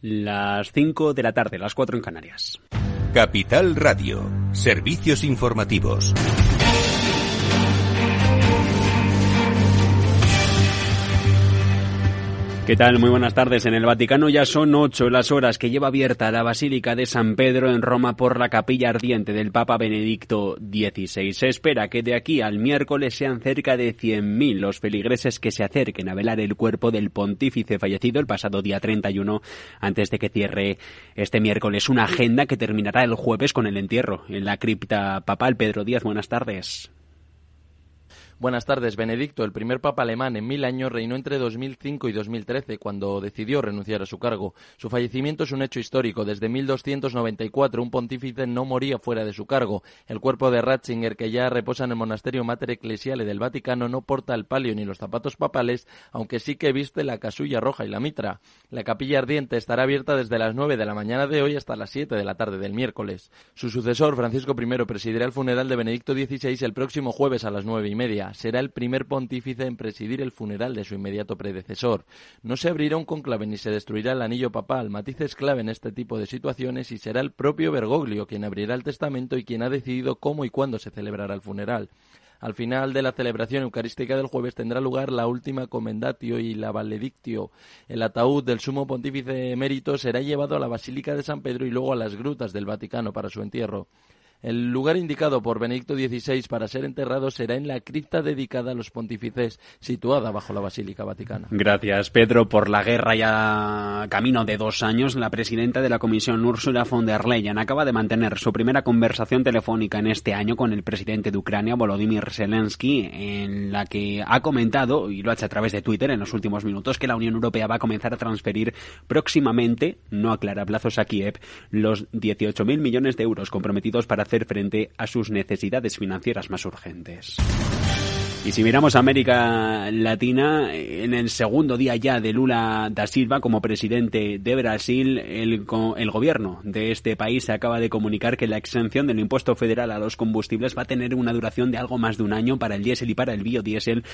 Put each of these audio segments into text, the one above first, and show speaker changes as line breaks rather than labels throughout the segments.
las 5 de la tarde, las 4 en Canarias.
Capital Radio, servicios informativos.
¿Qué tal? Muy buenas tardes. En el Vaticano ya son ocho las horas que lleva abierta la Basílica de San Pedro en Roma por la capilla ardiente del Papa Benedicto XVI. Se espera que de aquí al miércoles sean cerca de 100.000 los feligreses que se acerquen a velar el cuerpo del pontífice fallecido el pasado día 31 antes de que cierre este miércoles una agenda que terminará el jueves con el entierro en la cripta papal. Pedro Díaz, buenas tardes.
Buenas tardes. Benedicto, el primer papa alemán en mil años, reinó entre 2005 y 2013, cuando decidió renunciar a su cargo. Su fallecimiento es un hecho histórico. Desde 1294, un pontífice no moría fuera de su cargo. El cuerpo de Ratzinger, que ya reposa en el monasterio Mater Ecclesiale del Vaticano, no porta el palio ni los zapatos papales, aunque sí que viste la casulla roja y la mitra. La capilla ardiente estará abierta desde las 9 de la mañana de hoy hasta las 7 de la tarde del miércoles. Su sucesor, Francisco I, presidirá el funeral de Benedicto XVI el próximo jueves a las nueve y media será el primer pontífice en presidir el funeral de su inmediato predecesor. No se abrirá un conclave ni se destruirá el anillo papal, matices clave en este tipo de situaciones, y será el propio Bergoglio quien abrirá el testamento y quien ha decidido cómo y cuándo se celebrará el funeral. Al final de la celebración eucarística del jueves tendrá lugar la última comendatio y la valedictio. El ataúd del sumo pontífice emérito será llevado a la Basílica de San Pedro y luego a las grutas del Vaticano para su entierro. El lugar indicado por Benedicto XVI para ser enterrado será en la cripta dedicada a los pontífices, situada bajo la Basílica Vaticana.
Gracias, Pedro. Por la guerra ya camino de dos años, la presidenta de la Comisión, Ursula von der Leyen, acaba de mantener su primera conversación telefónica en este año con el presidente de Ucrania, Volodymyr Zelensky, en la que ha comentado, y lo ha hecho a través de Twitter en los últimos minutos, que la Unión Europea va a comenzar a transferir próximamente, no aclara plazos a Kiev, los 18.000 millones de euros comprometidos para hacer frente a sus necesidades financieras más urgentes. Y si miramos a América Latina, en el segundo día ya de Lula da Silva como presidente de Brasil, el, el, gobierno de este país acaba de comunicar que la exención del impuesto federal a los combustibles va a tener una duración de algo más de un año para el diésel y para el biodiesel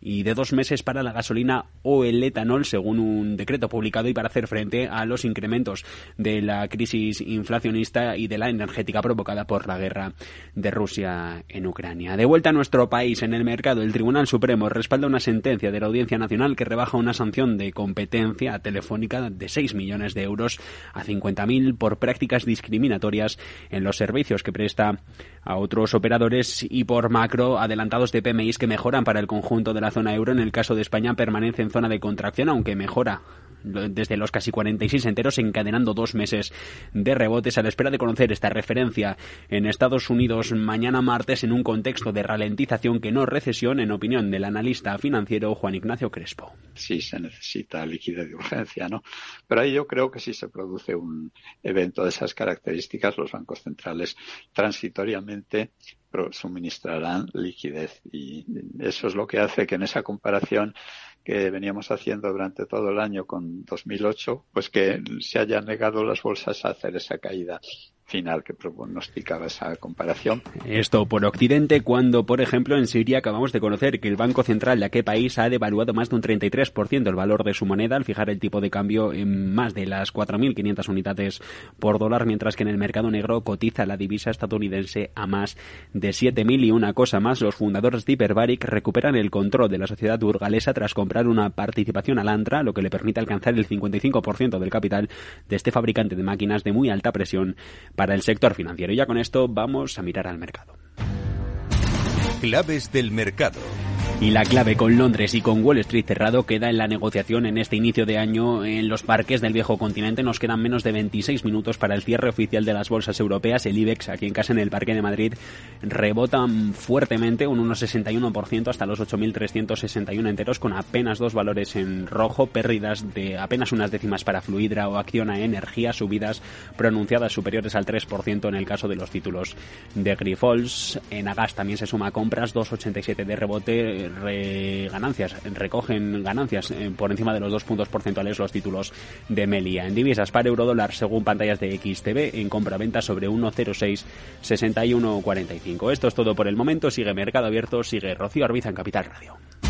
y de dos meses para la gasolina o el etanol, según un decreto publicado y para hacer frente a los incrementos de la crisis inflacionista y de la energética provocada por la guerra de Rusia en Ucrania. De vuelta a nuestro país, en el mercado, el Tribunal Supremo respalda una sentencia de la Audiencia Nacional que rebaja una sanción de competencia telefónica de 6 millones de euros a 50.000 por prácticas discriminatorias en los servicios que presta a otros operadores y por macro adelantados de PMIs que mejoran para el conjunto de la zona euro. En el caso de España permanece en zona de contracción, aunque mejora desde los casi 46 enteros, encadenando dos meses de rebotes a la espera de conocer esta referencia en Estados Unidos mañana martes en un contexto de ralentización que no recesión, en opinión del analista financiero Juan Ignacio Crespo.
Sí, se necesita liquidez de urgencia, ¿no? Pero ahí yo creo que si se produce un evento de esas características, los bancos centrales transitoriamente suministrarán liquidez y eso es lo que hace que en esa comparación que veníamos haciendo durante todo el año con 2008, pues que se hayan negado las bolsas a hacer esa caída final que pronosticaba esa comparación.
Esto por Occidente, cuando, por ejemplo, en Siria acabamos de conocer que el Banco Central de aquel país ha devaluado más de un 33% el valor de su moneda al fijar el tipo de cambio en más de las 4.500 unidades por dólar, mientras que en el mercado negro cotiza la divisa estadounidense a más de 7.000 y una cosa más. Los fundadores de Hyperbaric recuperan el control de la sociedad burgalesa tras comprar una participación al Antra, lo que le permite alcanzar el 55% del capital de este fabricante de máquinas de muy alta presión para el sector financiero. Y ya con esto vamos a mirar al mercado.
Claves del mercado.
Y la clave con Londres y con Wall Street cerrado queda en la negociación en este inicio de año en los parques del viejo continente. Nos quedan menos de 26 minutos para el cierre oficial de las bolsas europeas. El IBEX aquí en casa en el Parque de Madrid rebota fuertemente un 1,61% hasta los 8.361 enteros con apenas dos valores en rojo, pérdidas de apenas unas décimas para Fluidra o Acciona Energía, subidas pronunciadas superiores al 3% en el caso de los títulos de Grifols. En Agas también se suma compras, 2,87 de rebote ganancias, recogen ganancias eh, por encima de los dos puntos porcentuales los títulos de Melia. En divisas para eurodólar, según pantallas de XTV, en compra-venta sobre 1,06, 61,45. Esto es todo por el momento. Sigue Mercado Abierto, sigue Rocío Arbiza en Capital Radio.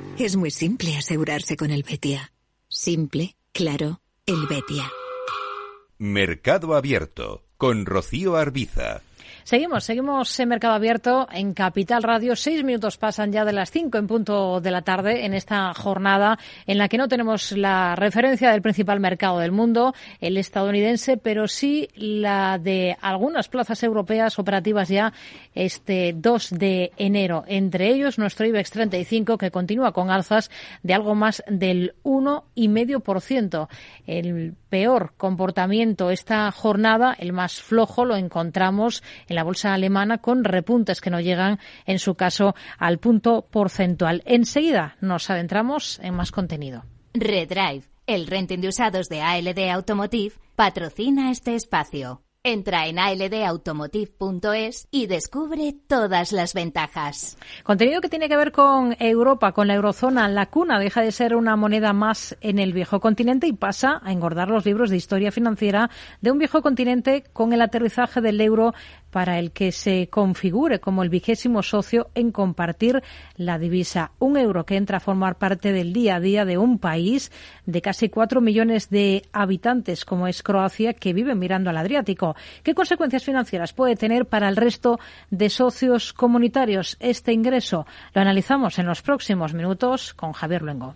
Es muy simple asegurarse con el Betia. Simple, claro, el Betia.
Mercado Abierto con Rocío Arbiza.
Seguimos, seguimos en Mercado Abierto en Capital Radio. Seis minutos pasan ya de las cinco en punto de la tarde en esta jornada en la que no tenemos la referencia del principal mercado del mundo, el estadounidense, pero sí la de algunas plazas europeas operativas ya este 2 de enero. Entre ellos nuestro IBEX 35 que continúa con alzas de algo más del 1,5%. El peor comportamiento esta jornada, el más flojo, lo encontramos en la bolsa alemana con repuntes que no llegan, en su caso, al punto porcentual. Enseguida nos adentramos en más contenido.
Redrive, el renting de usados de ALD Automotive, patrocina este espacio. Entra en aldautomotive.es y descubre todas las ventajas.
Contenido que tiene que ver con Europa, con la eurozona. La cuna deja de ser una moneda más en el viejo continente y pasa a engordar los libros de historia financiera de un viejo continente con el aterrizaje del euro para el que se configure como el vigésimo socio en compartir la divisa. Un euro que entra a formar parte del día a día de un país de casi cuatro millones de habitantes como es Croacia que vive mirando al Adriático. ¿Qué consecuencias financieras puede tener para el resto de socios comunitarios este ingreso? Lo analizamos en los próximos minutos con Javier Luengo.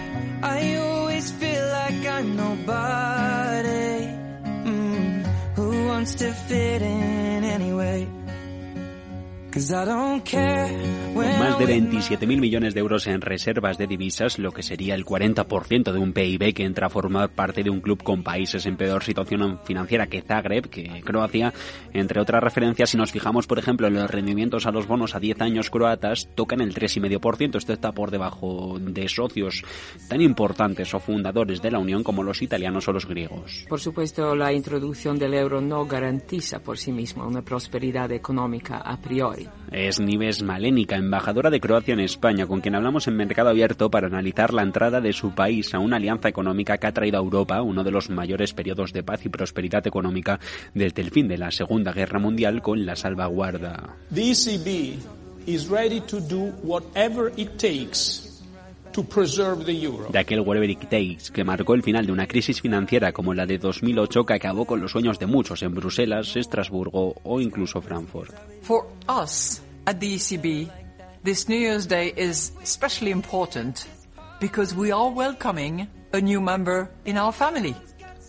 I always feel like I'm nobody. Mm, who wants to fit in anyway?
Con más de 27.000 millones de euros en reservas de divisas, lo que sería el 40% de un PIB que entra a formar parte de un club con países en peor situación financiera que Zagreb, que Croacia, entre otras referencias, si nos fijamos, por ejemplo, en los rendimientos a los bonos a 10 años croatas, tocan el 3,5%. Esto está por debajo de socios tan importantes o fundadores de la Unión como los italianos o los griegos.
Por supuesto, la introducción del euro no garantiza por sí misma una prosperidad económica a priori.
Es Nives Malénica, embajadora de Croacia en España, con quien hablamos en Mercado Abierto para analizar la entrada de su país a una alianza económica que ha traído a Europa uno de los mayores periodos de paz y prosperidad económica desde el fin de la Segunda Guerra Mundial con la salvaguarda.
The ECB is ready to do whatever it takes
de aquel whatever it takes que marcó el final de una crisis financiera como la de 2008 que acabó con los sueños de muchos en Bruselas, Estrasburgo o incluso Frankfurt.
For us at the ECB, this New Year's Day is especially important because we are welcoming a new member in our family.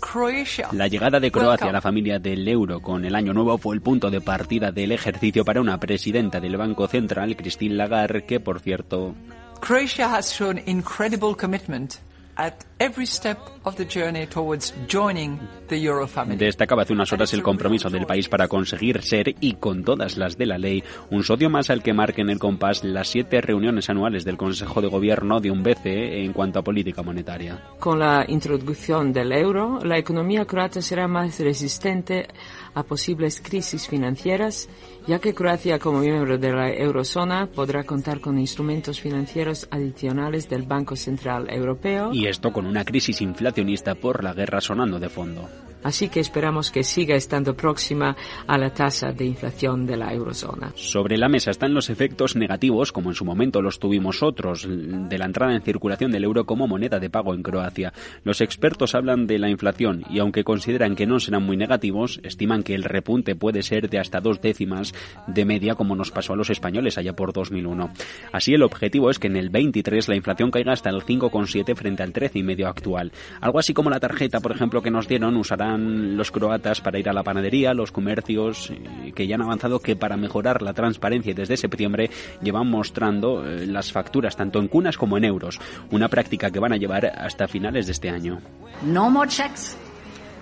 Croatia.
La llegada de Croacia a la familia del euro con el año nuevo fue el punto de partida del ejercicio para una presidenta del Banco Central, Christine Lagarde, que por cierto
Croatia has shown incredible commitment at every step of the journey towards joining the Euro family.
Destacaba hace unas horas el compromiso del país para conseguir ser, y con todas las de la ley, un socio más al que marquen el compás las siete reuniones anuales del Consejo de Gobierno de un BCE en cuanto a política monetaria.
Con la introducción del euro, la economía croata será más resistente a posibles crisis financieras, ya que Croacia, como miembro de la eurozona, podrá contar con instrumentos financieros adicionales del Banco Central Europeo.
Y esto con una crisis inflacionista por la guerra sonando de fondo.
Así que esperamos que siga estando próxima a la tasa de inflación de la eurozona.
Sobre la mesa están los efectos negativos, como en su momento los tuvimos otros, de la entrada en circulación del euro como moneda de pago en Croacia. Los expertos hablan de la inflación y aunque consideran que no serán muy negativos, estiman que el repunte puede ser de hasta dos décimas de media como nos pasó a los españoles allá por 2001. Así el objetivo es que en el 23 la inflación caiga hasta el 5,7 frente al 13,5 actual. Algo así como la tarjeta, por ejemplo, que nos dieron usará los croatas para ir a la panadería, los comercios eh, que ya han avanzado que para mejorar la transparencia desde septiembre llevan mostrando eh, las facturas tanto en cunas como en euros, una práctica que van a llevar hasta finales de este año.
No more checks,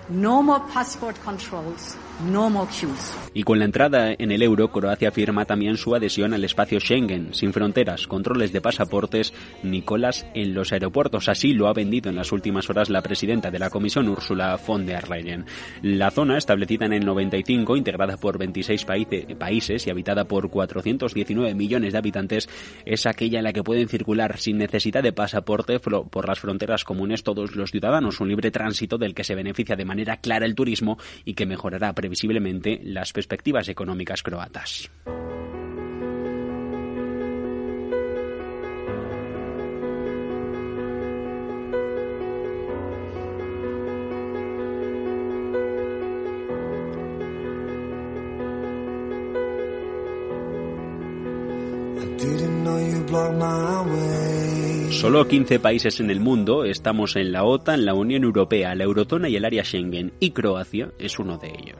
no more passport controls. No more
Y con la entrada en el euro, Croacia firma también su adhesión al espacio Schengen, sin fronteras, controles de pasaportes ni colas en los aeropuertos. Así lo ha vendido en las últimas horas la presidenta de la Comisión, Ursula von der Leyen. La zona, establecida en el 95, integrada por 26 países y habitada por 419 millones de habitantes, es aquella en la que pueden circular sin necesidad de pasaporte por las fronteras comunes todos los ciudadanos, un libre tránsito del que se beneficia de manera clara el turismo y que mejorará visiblemente las perspectivas económicas croatas. Solo 15 países en el mundo estamos en la OTAN, la Unión Europea, la Eurozona y el área Schengen, y Croacia es uno de ellos.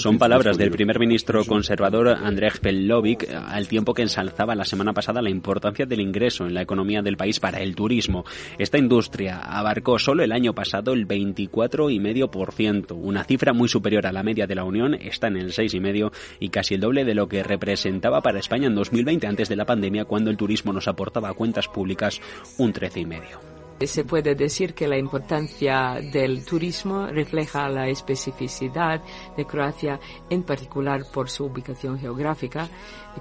Son palabras del primer ministro conservador Andrej Pelovic al tiempo que ensalzaba la semana pasada la importancia del ingreso en la economía del país para el turismo. Esta industria abarcó solo el año pasado el 24,5%, una cifra muy superior a la media de la Unión, está en el 6,5% y casi el doble de lo que representaba para España en 2020 antes de la pandemia cuando el turismo nos aportaba a cuentas públicas un 13,5.
Se puede decir que la importancia del turismo refleja la especificidad de Croacia, en particular por su ubicación geográfica,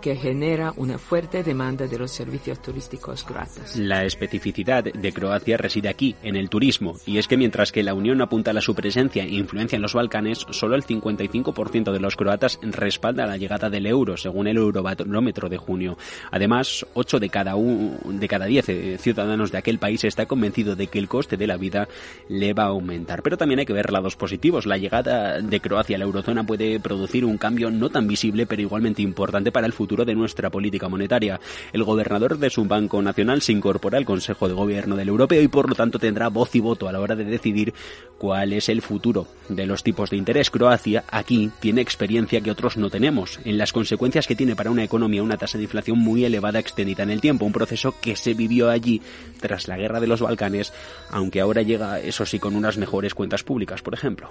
que genera una fuerte demanda de los servicios turísticos croatas.
La especificidad de Croacia reside aquí, en el turismo, y es que mientras que la Unión apunta a su presencia e influencia en los Balcanes, solo el 55% de los croatas respalda la llegada del euro, según el Eurobarómetro de junio. Además, 8 de cada, de cada 10 eh, ciudadanos de aquel país está convencido de que el coste de la vida le va a aumentar. Pero también hay que ver lados positivos. La llegada de Croacia a la eurozona puede producir un cambio no tan visible, pero igualmente importante para el futuro de nuestra política monetaria. El gobernador de su Banco Nacional se incorpora al Consejo de Gobierno del Europeo y por lo tanto tendrá voz y voto a la hora de decidir cuál es el futuro de los tipos de interés. Croacia aquí tiene experiencia que otros no tenemos en las consecuencias que tiene para una economía una tasa de inflación muy elevada extendida en el tiempo, un proceso que se vivió allí tras la guerra de los Balcanes, aunque ahora llega eso sí con unas mejores cuentas públicas, por ejemplo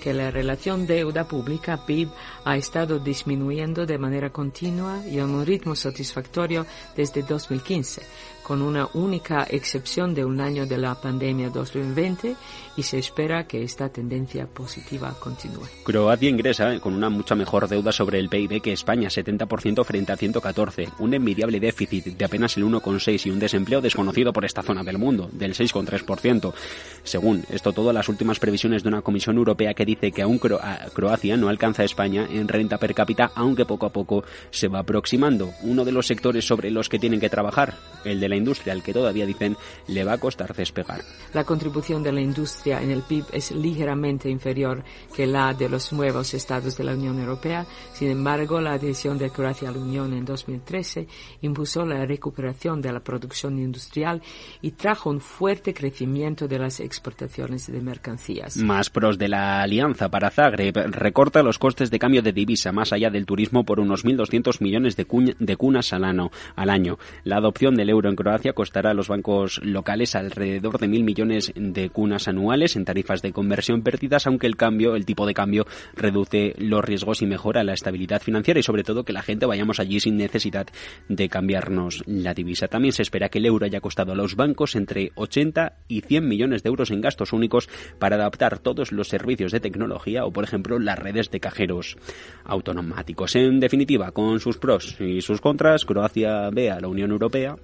que la relación deuda pública-PIB ha estado disminuyendo de manera continua y a un ritmo satisfactorio desde 2015, con una única excepción de un año de la pandemia 2020 y se espera que esta tendencia positiva continúe.
Croacia ingresa con una mucha mejor deuda sobre el PIB que España, 70% frente a 114, un envidiable déficit de apenas el 1,6 y un desempleo desconocido por esta zona del mundo, del 6,3%. Según esto todo, las últimas previsiones de una Comisión Europea que dice que aún Croacia no alcanza a España en renta per cápita, aunque poco a poco se va aproximando. Uno de los sectores sobre los que tienen que trabajar, el de la industria, al que todavía dicen le va a costar despegar.
La contribución de la industria en el PIB es ligeramente inferior que la de los nuevos estados de la Unión Europea. Sin embargo, la adhesión de Croacia a la Unión en 2013 impulsó la recuperación de la producción industrial y trajo un fuerte crecimiento de las exportaciones de mercancías.
Más pros de la alianza para Zagreb recorta los costes de cambio de divisa más allá del turismo por unos 1.200 millones de, de cunas al año, al año. La adopción del euro en Croacia costará a los bancos locales alrededor de mil millones de cunas anuales en tarifas de conversión perdidas, aunque el cambio, el tipo de cambio, reduce los riesgos y mejora la estabilidad financiera y sobre todo que la gente vayamos allí sin necesidad de cambiarnos la divisa. También se espera que el euro haya costado a los bancos entre 80 y 100 millones de euros en gastos únicos para adaptar todos los servicios de tecnología o, por ejemplo, las redes de cajeros automáticos. En definitiva, con sus pros y sus contras, Croacia ve a la Unión Europea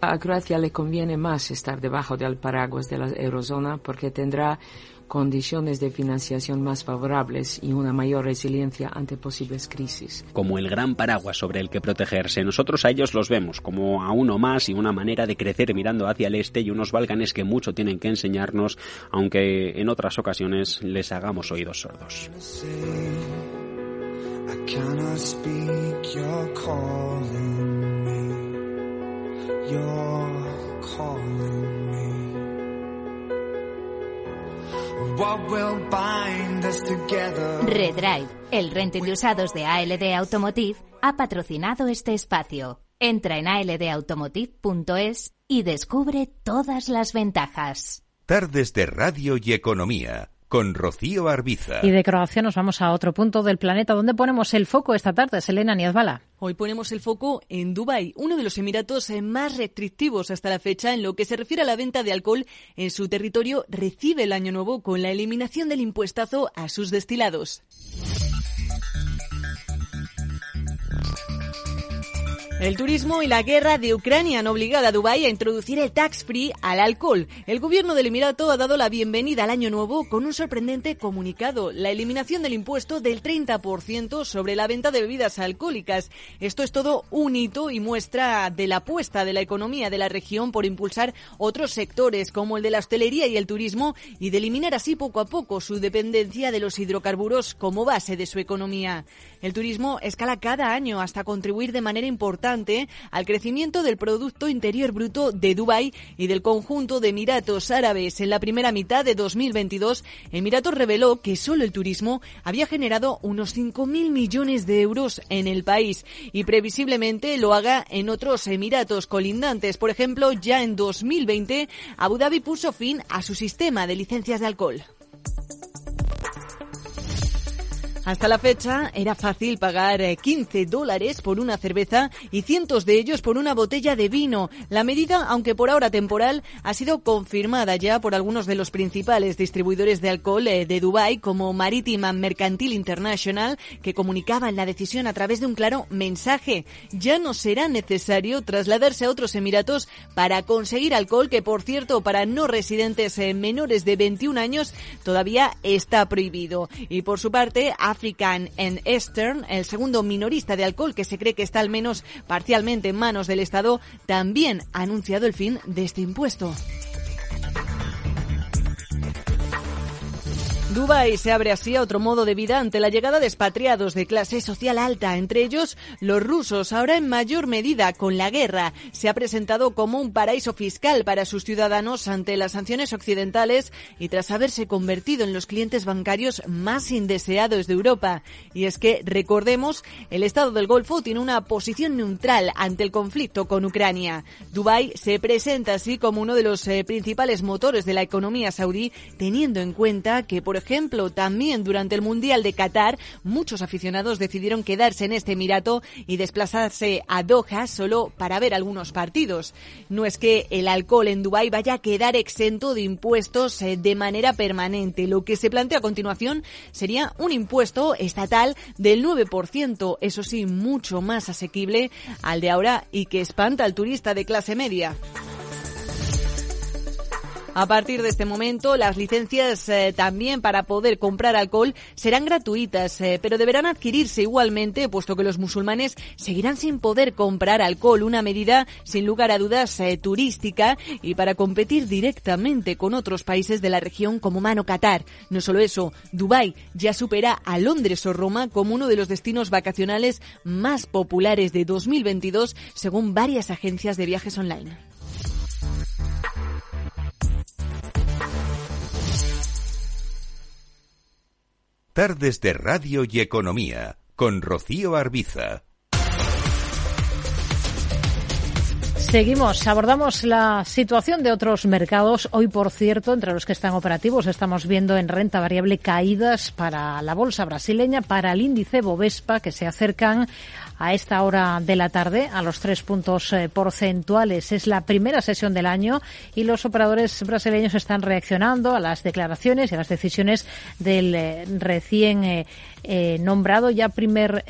a Croacia le conviene más estar debajo del paraguas de la eurozona porque tendrá condiciones de financiación más favorables y una mayor resiliencia ante posibles crisis.
Como el gran paraguas sobre el que protegerse, nosotros a ellos los vemos como a uno más y una manera de crecer mirando hacia el este y unos Balcanes que mucho tienen que enseñarnos, aunque en otras ocasiones les hagamos oídos sordos.
Redrive, el renting de usados de ALD Automotive, ha patrocinado este espacio. Entra en aldautomotive.es y descubre todas las ventajas.
Tardes de Radio y Economía con Rocío Arbiza.
Y de Croacia nos vamos a otro punto del planeta. ¿Dónde ponemos el foco esta tarde, Selena Niazbala?
Hoy ponemos el foco en Dubái, uno de los emiratos más restrictivos hasta la fecha en lo que se refiere a la venta de alcohol en su territorio. Recibe el año nuevo con la eliminación del impuestazo a sus destilados. El turismo y la guerra de Ucrania han obligado a Dubái a introducir el tax free al alcohol. El gobierno del Emirato ha dado la bienvenida al año nuevo con un sorprendente comunicado, la eliminación del impuesto del 30% sobre la venta de bebidas alcohólicas. Esto es todo un hito y muestra de la apuesta de la economía de la región por impulsar otros sectores como el de la hostelería y el turismo y de eliminar así poco a poco su dependencia de los hidrocarburos como base de su economía. El turismo escala cada año hasta contribuir de manera importante al crecimiento del Producto Interior Bruto de Dubái y del conjunto de Emiratos Árabes. En la primera mitad de 2022, Emiratos reveló que solo el turismo había generado unos 5.000 millones de euros en el país y previsiblemente lo haga en otros Emiratos colindantes. Por ejemplo, ya en 2020, Abu Dhabi puso fin a su sistema de licencias de alcohol. Hasta la fecha era fácil pagar 15 eh, dólares por una cerveza y cientos de ellos por una botella de vino. La medida, aunque por ahora temporal, ha sido confirmada ya por algunos de los principales distribuidores de alcohol eh, de Dubái, como Marítima Mercantil International, que comunicaban la decisión a través de un claro mensaje. Ya no será necesario trasladarse a otros Emiratos para conseguir alcohol, que por cierto, para no residentes eh, menores de 21 años todavía está prohibido. Y por su parte, African and Eastern, el segundo minorista de alcohol que se cree que está al menos parcialmente en manos del Estado, también ha anunciado el fin de este impuesto. Dubái se abre así a otro modo de vida ante la llegada de expatriados de clase social alta, entre ellos los rusos, ahora en mayor medida con la guerra. Se ha presentado como un paraíso fiscal para sus ciudadanos ante las sanciones occidentales y tras haberse convertido en los clientes bancarios más indeseados de Europa. Y es que, recordemos, el Estado del Golfo tiene una posición neutral ante el conflicto con Ucrania. Dubái se presenta así como uno de los eh, principales motores de la economía saudí, teniendo en cuenta que, por ejemplo, también durante el Mundial de Qatar, muchos aficionados decidieron quedarse en este Emirato y desplazarse a Doha solo para ver algunos partidos. No es que el alcohol en Dubái vaya a quedar exento de impuestos eh, de manera permanente. Lo que se plantea a continuación sería un impuesto estatal del 9%, eso sí, mucho más asequible al de ahora y que espanta al turista de clase media. A partir de este momento, las licencias eh, también para poder comprar alcohol serán gratuitas, eh, pero deberán adquirirse igualmente, puesto que los musulmanes seguirán sin poder comprar alcohol, una medida sin lugar a dudas eh, turística y para competir directamente con otros países de la región como Mano Qatar. No solo eso, Dubái ya supera a Londres o Roma como uno de los destinos vacacionales más populares de 2022, según varias agencias de viajes online.
Tardes de Radio y Economía con Rocío Arbiza.
Seguimos, abordamos la situación de otros mercados. Hoy, por cierto, entre los que están operativos, estamos viendo en renta variable caídas para la bolsa brasileña, para el índice Bovespa, que se acercan a esta hora de la tarde a los tres puntos eh, porcentuales. Es la primera sesión del año y los operadores brasileños están reaccionando a las declaraciones y a las decisiones del eh, recién eh, nombrado ya primer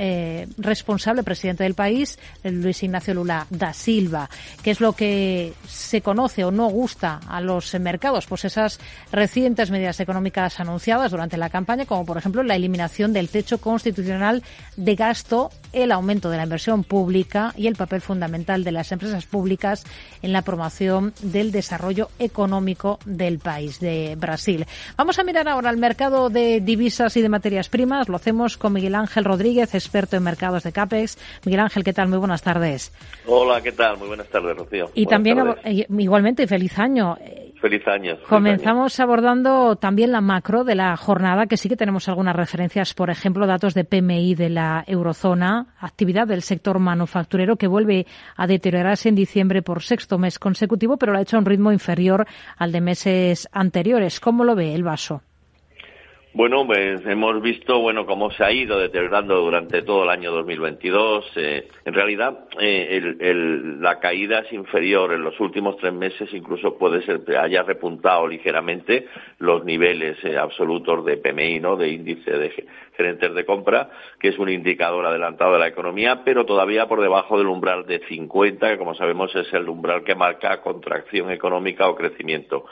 responsable presidente del país, Luis Ignacio Lula da Silva. ¿Qué es lo que se conoce o no gusta a los mercados? Pues esas recientes medidas económicas anunciadas durante la campaña, como por ejemplo la eliminación del techo constitucional de gasto, el aumento de la inversión pública y el papel fundamental de las empresas públicas en la promoción del desarrollo económico del país, de Brasil. Vamos a mirar ahora el mercado de divisas y de materias primas. Hacemos con Miguel Ángel Rodríguez, experto en mercados de CAPEX. Miguel Ángel, ¿qué tal? Muy buenas tardes.
Hola, ¿qué tal? Muy buenas tardes, Rocío.
Y también, eh, igualmente, feliz año.
Feliz año.
Comenzamos abordando también la macro de la jornada, que sí que tenemos algunas referencias, por ejemplo, datos de PMI de la eurozona, actividad del sector manufacturero que vuelve a deteriorarse en diciembre por sexto mes consecutivo, pero lo ha hecho a un ritmo inferior al de meses anteriores. ¿Cómo lo ve el vaso?
Bueno, pues hemos visto bueno cómo se ha ido deteriorando durante todo el año 2022. Eh, en realidad, eh, la caída es inferior en los últimos tres meses, incluso puede ser que haya repuntado ligeramente los niveles eh, absolutos de PMI, ¿no? de índice de gerentes de compra, que es un indicador adelantado de la economía, pero todavía por debajo del umbral de 50, que como sabemos es el umbral que marca contracción económica o crecimiento.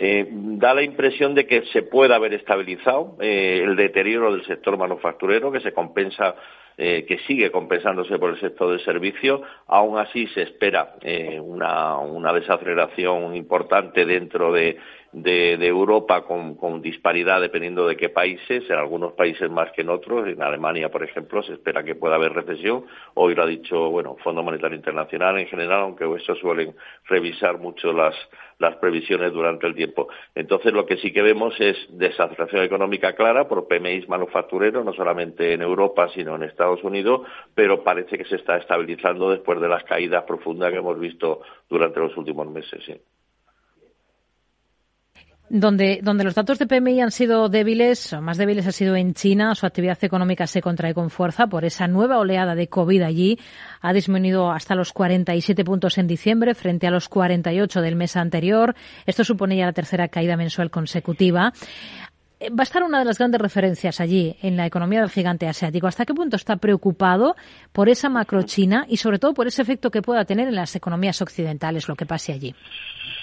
Eh, da la impresión de que se puede haber estabilizado eh, el deterioro del sector manufacturero, que se compensa, eh, que sigue compensándose por el sector del servicio. Aún así, se espera una, una desaceleración importante dentro de de, Europa con, disparidad dependiendo de qué países, en algunos países más que en otros, en Alemania, por ejemplo, se espera que pueda haber recesión, hoy lo ha dicho, bueno, Fondo Monetario Internacional en general, aunque eso suelen revisar mucho las, las previsiones durante el tiempo. Entonces, lo que sí que vemos es desaceleración económica clara por PMI manufacturero, no solamente en Europa, sino en Estados Unidos, pero parece que se está estabilizando después de las caídas profundas que hemos visto durante los últimos meses. Sí.
Donde, donde los datos de PMI han sido débiles, o más débiles ha sido en China, su actividad económica se contrae con fuerza por esa nueva oleada de COVID allí. Ha disminuido hasta los 47 puntos en diciembre frente a los 48 del mes anterior. Esto supone ya la tercera caída mensual consecutiva. Eh, va a estar una de las grandes referencias allí en la economía del gigante asiático. ¿Hasta qué punto está preocupado por esa macro China y sobre todo por ese efecto que pueda tener en las economías occidentales lo que pase allí?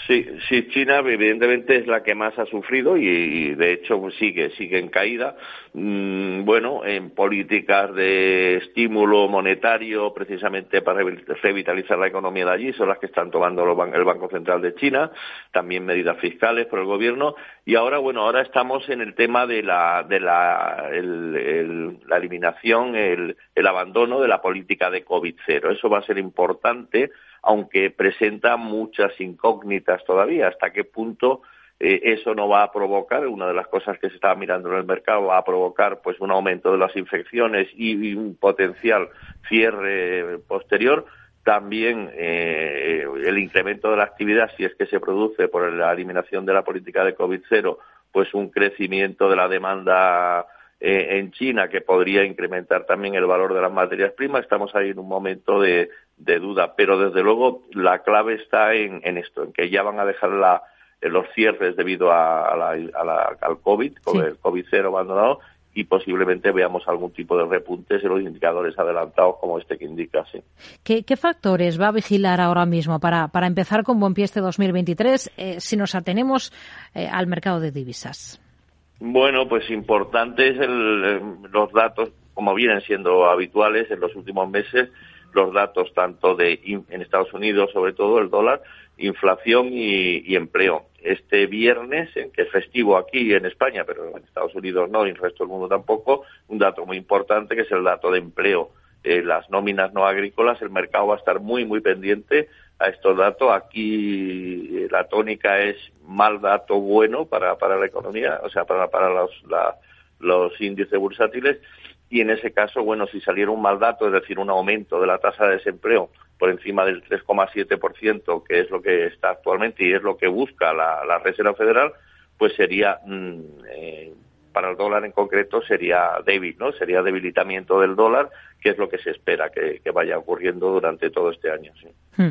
Sí, sí, China evidentemente es la que más ha sufrido y, de hecho sigue, sigue en caída. Mm, bueno, en políticas de estímulo monetario precisamente para revitalizar la economía de allí son las que están tomando el Banco Central de China, también medidas fiscales por el gobierno y ahora, bueno, ahora estamos en el tema de la, de la, eliminación, el, el abandono de la política de COVID cero. Eso va a ser importante aunque presenta muchas incógnitas todavía. ¿Hasta qué punto eh, eso no va a provocar, una de las cosas que se está mirando en el mercado, va a provocar pues un aumento de las infecciones y, un potencial cierre posterior? También eh, el incremento de la actividad, si es que se produce por la eliminación de la política de COVID cero, pues un crecimiento de la demanda eh, en China que podría incrementar también el valor de las materias primas. Estamos ahí en un momento de, de duda. Pero desde luego la clave está en, en esto, en que ya van a dejar la, los cierres debido a, la, al COVID, con el COVID cero abandonado, y posiblemente veamos algún tipo de repuntes en los indicadores adelantados como este que indica. Sí.
¿Qué, qué factores va a vigilar ahora mismo para, para empezar con buen pie este 2023 eh, si nos atenemos eh, al mercado de divisas?
Bueno, pues importantes eh, los datos, como vienen siendo habituales en los últimos meses, los datos tanto de en Estados Unidos, sobre todo el dólar, inflación y, empleo. Este viernes, en que es festivo aquí en España, pero en Estados Unidos no y en el resto del mundo tampoco, un dato muy importante que es el dato de empleo. Eh, las nóminas no agrícolas, el mercado va a estar muy, muy pendiente a estos datos. Aquí eh, la tónica es mal dato bueno para, para la economía, o sea, para, para los, los índices bursátiles y en ese caso, bueno, si saliera un mal dato, es decir, un aumento de la tasa de desempleo por encima del 3,7%, que es lo que está actualmente y es lo que busca la, Reserva Federal, pues sería mm, eh, para el dólar en concreto sería débil, ¿no? Sería debilitamiento del dólar, que es lo que se espera que, vaya ocurriendo durante todo este año. Hmm.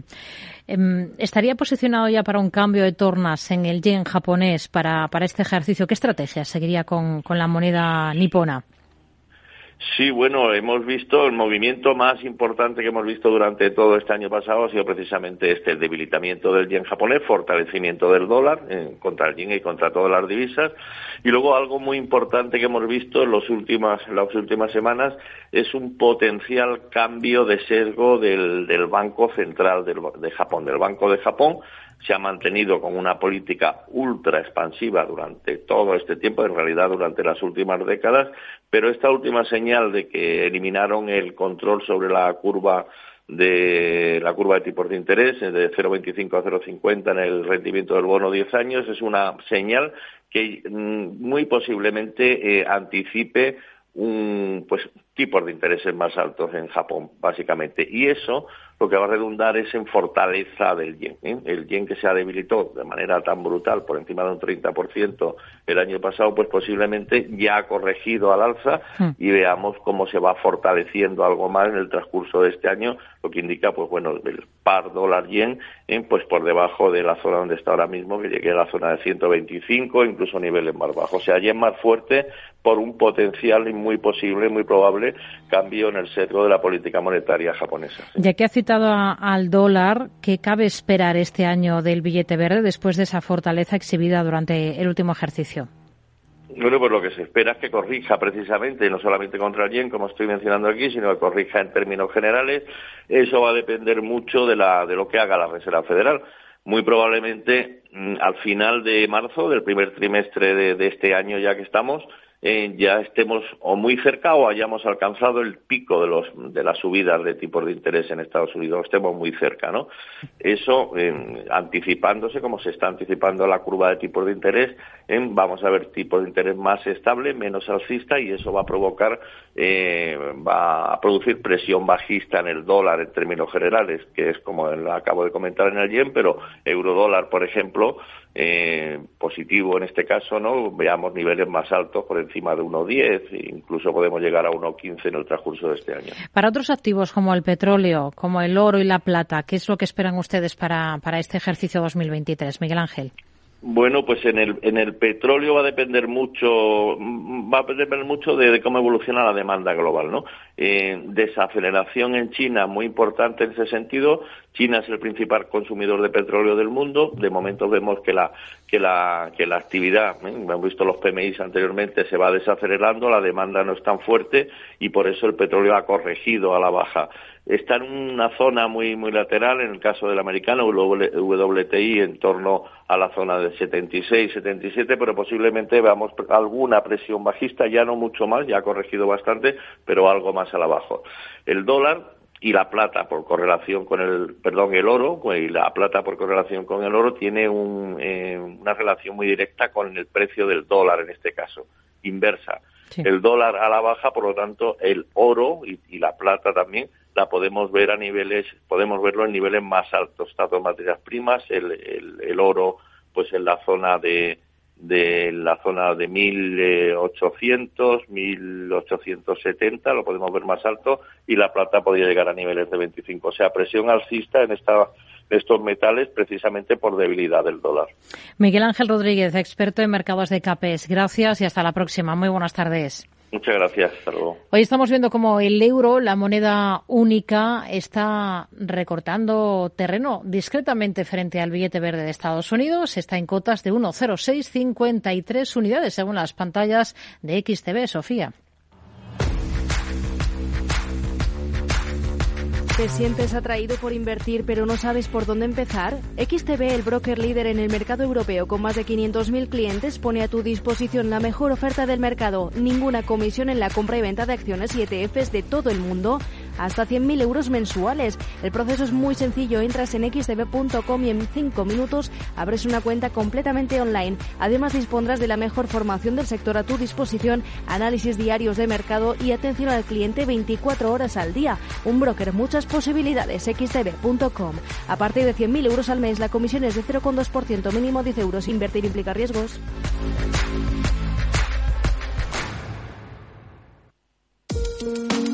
Em, ¿Estaría posicionado ya para un cambio de tornas en el yen japonés para, este ejercicio? ¿Qué estrategia seguiría con la moneda nipona?
Sí, bueno, hemos visto el movimiento más importante que hemos visto durante todo este año pasado ha sido precisamente este, el debilitamiento del yen japonés, fortalecimiento del dólar eh, contra el yen y contra todas las divisas. Y luego algo muy importante que hemos visto en, los últimas, las últimas semanas es un potencial cambio de sesgo del, del Banco Central de Japón, del Banco de Japón, se ha mantenido con una política ultra expansiva durante todo este tiempo, en realidad durante las últimas décadas, pero esta última señal de que eliminaron el control sobre la curva de la curva de tipos de interés de 0,25 a 0,50 en el rendimiento del bono 10 años es una señal que mm, muy posiblemente eh, anticipe un pues tipos de intereses más altos en Japón básicamente y eso lo que va a redundar es en fortaleza del yen. ¿eh? El yen que se ha debilitado de manera tan brutal, por encima de un 30% el año pasado, pues posiblemente ya ha corregido al alza hmm. y veamos cómo se va fortaleciendo algo más en el transcurso de este año, lo que indica, pues bueno, el par dólar-yen, ¿eh? pues por debajo de la zona donde está ahora mismo, que llegue a la zona de 125, incluso niveles más bajos. O sea, yen más fuerte por un potencial muy posible, muy probable cambio en el centro de la política monetaria japonesa.
Ya que ha citado al dólar, ¿qué cabe esperar este año del billete verde después de esa fortaleza exhibida durante el último ejercicio?
Bueno, pues lo que se espera es que corrija precisamente, no solamente contra el yen, como estoy mencionando aquí, sino que corrija en términos generales. Eso va a depender mucho de, la, de lo que haga la Reserva Federal. Muy probablemente mm, al final de marzo, del primer trimestre de este año ya que estamos, eh, ya estemos o muy cerca o hayamos alcanzado el pico de, los, de las subidas de tipos de interés en Estados Unidos, estemos muy cerca, ¿no? Eso, eh, anticipándose, como se está anticipando la curva de tipos de interés, vamos a ver tipos de interés más estable, menos alcista, y eso va a provocar, eh, va a producir presión bajista en el dólar en términos generales, que es como acabo de comentar en el yen, pero euro-dólar, por ejemplo, eh, positivo en este caso, ¿no? Veamos niveles más altos por encima de 1,10 e incluso podemos llegar a 1,15 en el transcurso de este año.
Para otros activos como el petróleo, como el oro y la plata, ¿qué es lo que esperan ustedes para, para este ejercicio 2023? Miguel Ángel.
Bueno, pues en el, en el petróleo va a depender mucho, va a depender mucho de, cómo evoluciona la demanda global, ¿no? Eh, desaceleración en China muy importante en ese sentido. China es el principal consumidor de petróleo del mundo. De momento vemos que la que la que la actividad, ¿eh? hemos visto los PMI anteriormente, se va desacelerando, la demanda no es tan fuerte y por eso el petróleo ha corregido a la baja está en una zona muy muy lateral, en el caso del americano, WTI en torno a la zona de 76, 77, pero posiblemente veamos alguna presión bajista, ya no mucho más, ya ha corregido bastante, pero algo más al abajo. El dólar y la plata por correlación con el, perdón, el oro, y la plata por correlación con el oro tiene eh, una relación muy directa con el precio del dólar en este caso, inversa. El dólar a la baja, por lo tanto, el oro y la plata también la podemos ver a niveles, podemos verlo en niveles más altos, tanto materias primas, el, el, oro, pues en la zona de, de la zona de 1800, 1870, lo podemos ver más alto, y la plata podría llegar a niveles de 25. O sea, presión alcista en esta estos metales precisamente por debilidad del dólar.
Miguel Ángel Rodríguez, experto en mercados de CAPES. Gracias y hasta la próxima. Muy buenas tardes.
Muchas gracias.
Hoy estamos viendo como el euro, la moneda única, está recortando terreno discretamente frente al billete verde de Estados Unidos. Está en cotas de 1,0653 unidades según las pantallas de XTV. Sofía.
¿Te sientes atraído por invertir pero no sabes por dónde empezar? XTB, el broker líder en el mercado europeo con más de 500.000 clientes, pone a tu disposición la mejor oferta del mercado. Ninguna comisión en la compra y venta de acciones y ETFs de todo el mundo hasta 100.000 euros mensuales. El proceso es muy sencillo, entras en xtb.com y en 5 minutos abres una cuenta completamente online. Además dispondrás de la mejor formación del sector a tu disposición, análisis diarios de mercado y atención al cliente 24 horas al día. Un broker, muchas posibilidades, xtb.com. A partir de 100.000 euros al mes, la comisión es de 0,2% mínimo 10 euros. Invertir implica riesgos.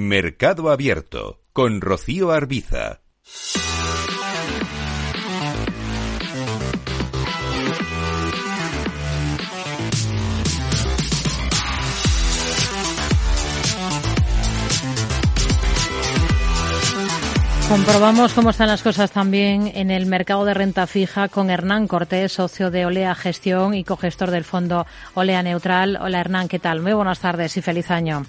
Mercado Abierto con Rocío Arbiza.
Comprobamos cómo están las cosas también en el mercado de renta fija con Hernán Cortés, socio de Olea Gestión y cogestor del fondo Olea Neutral. Hola Hernán, ¿qué tal? Muy buenas tardes y feliz año.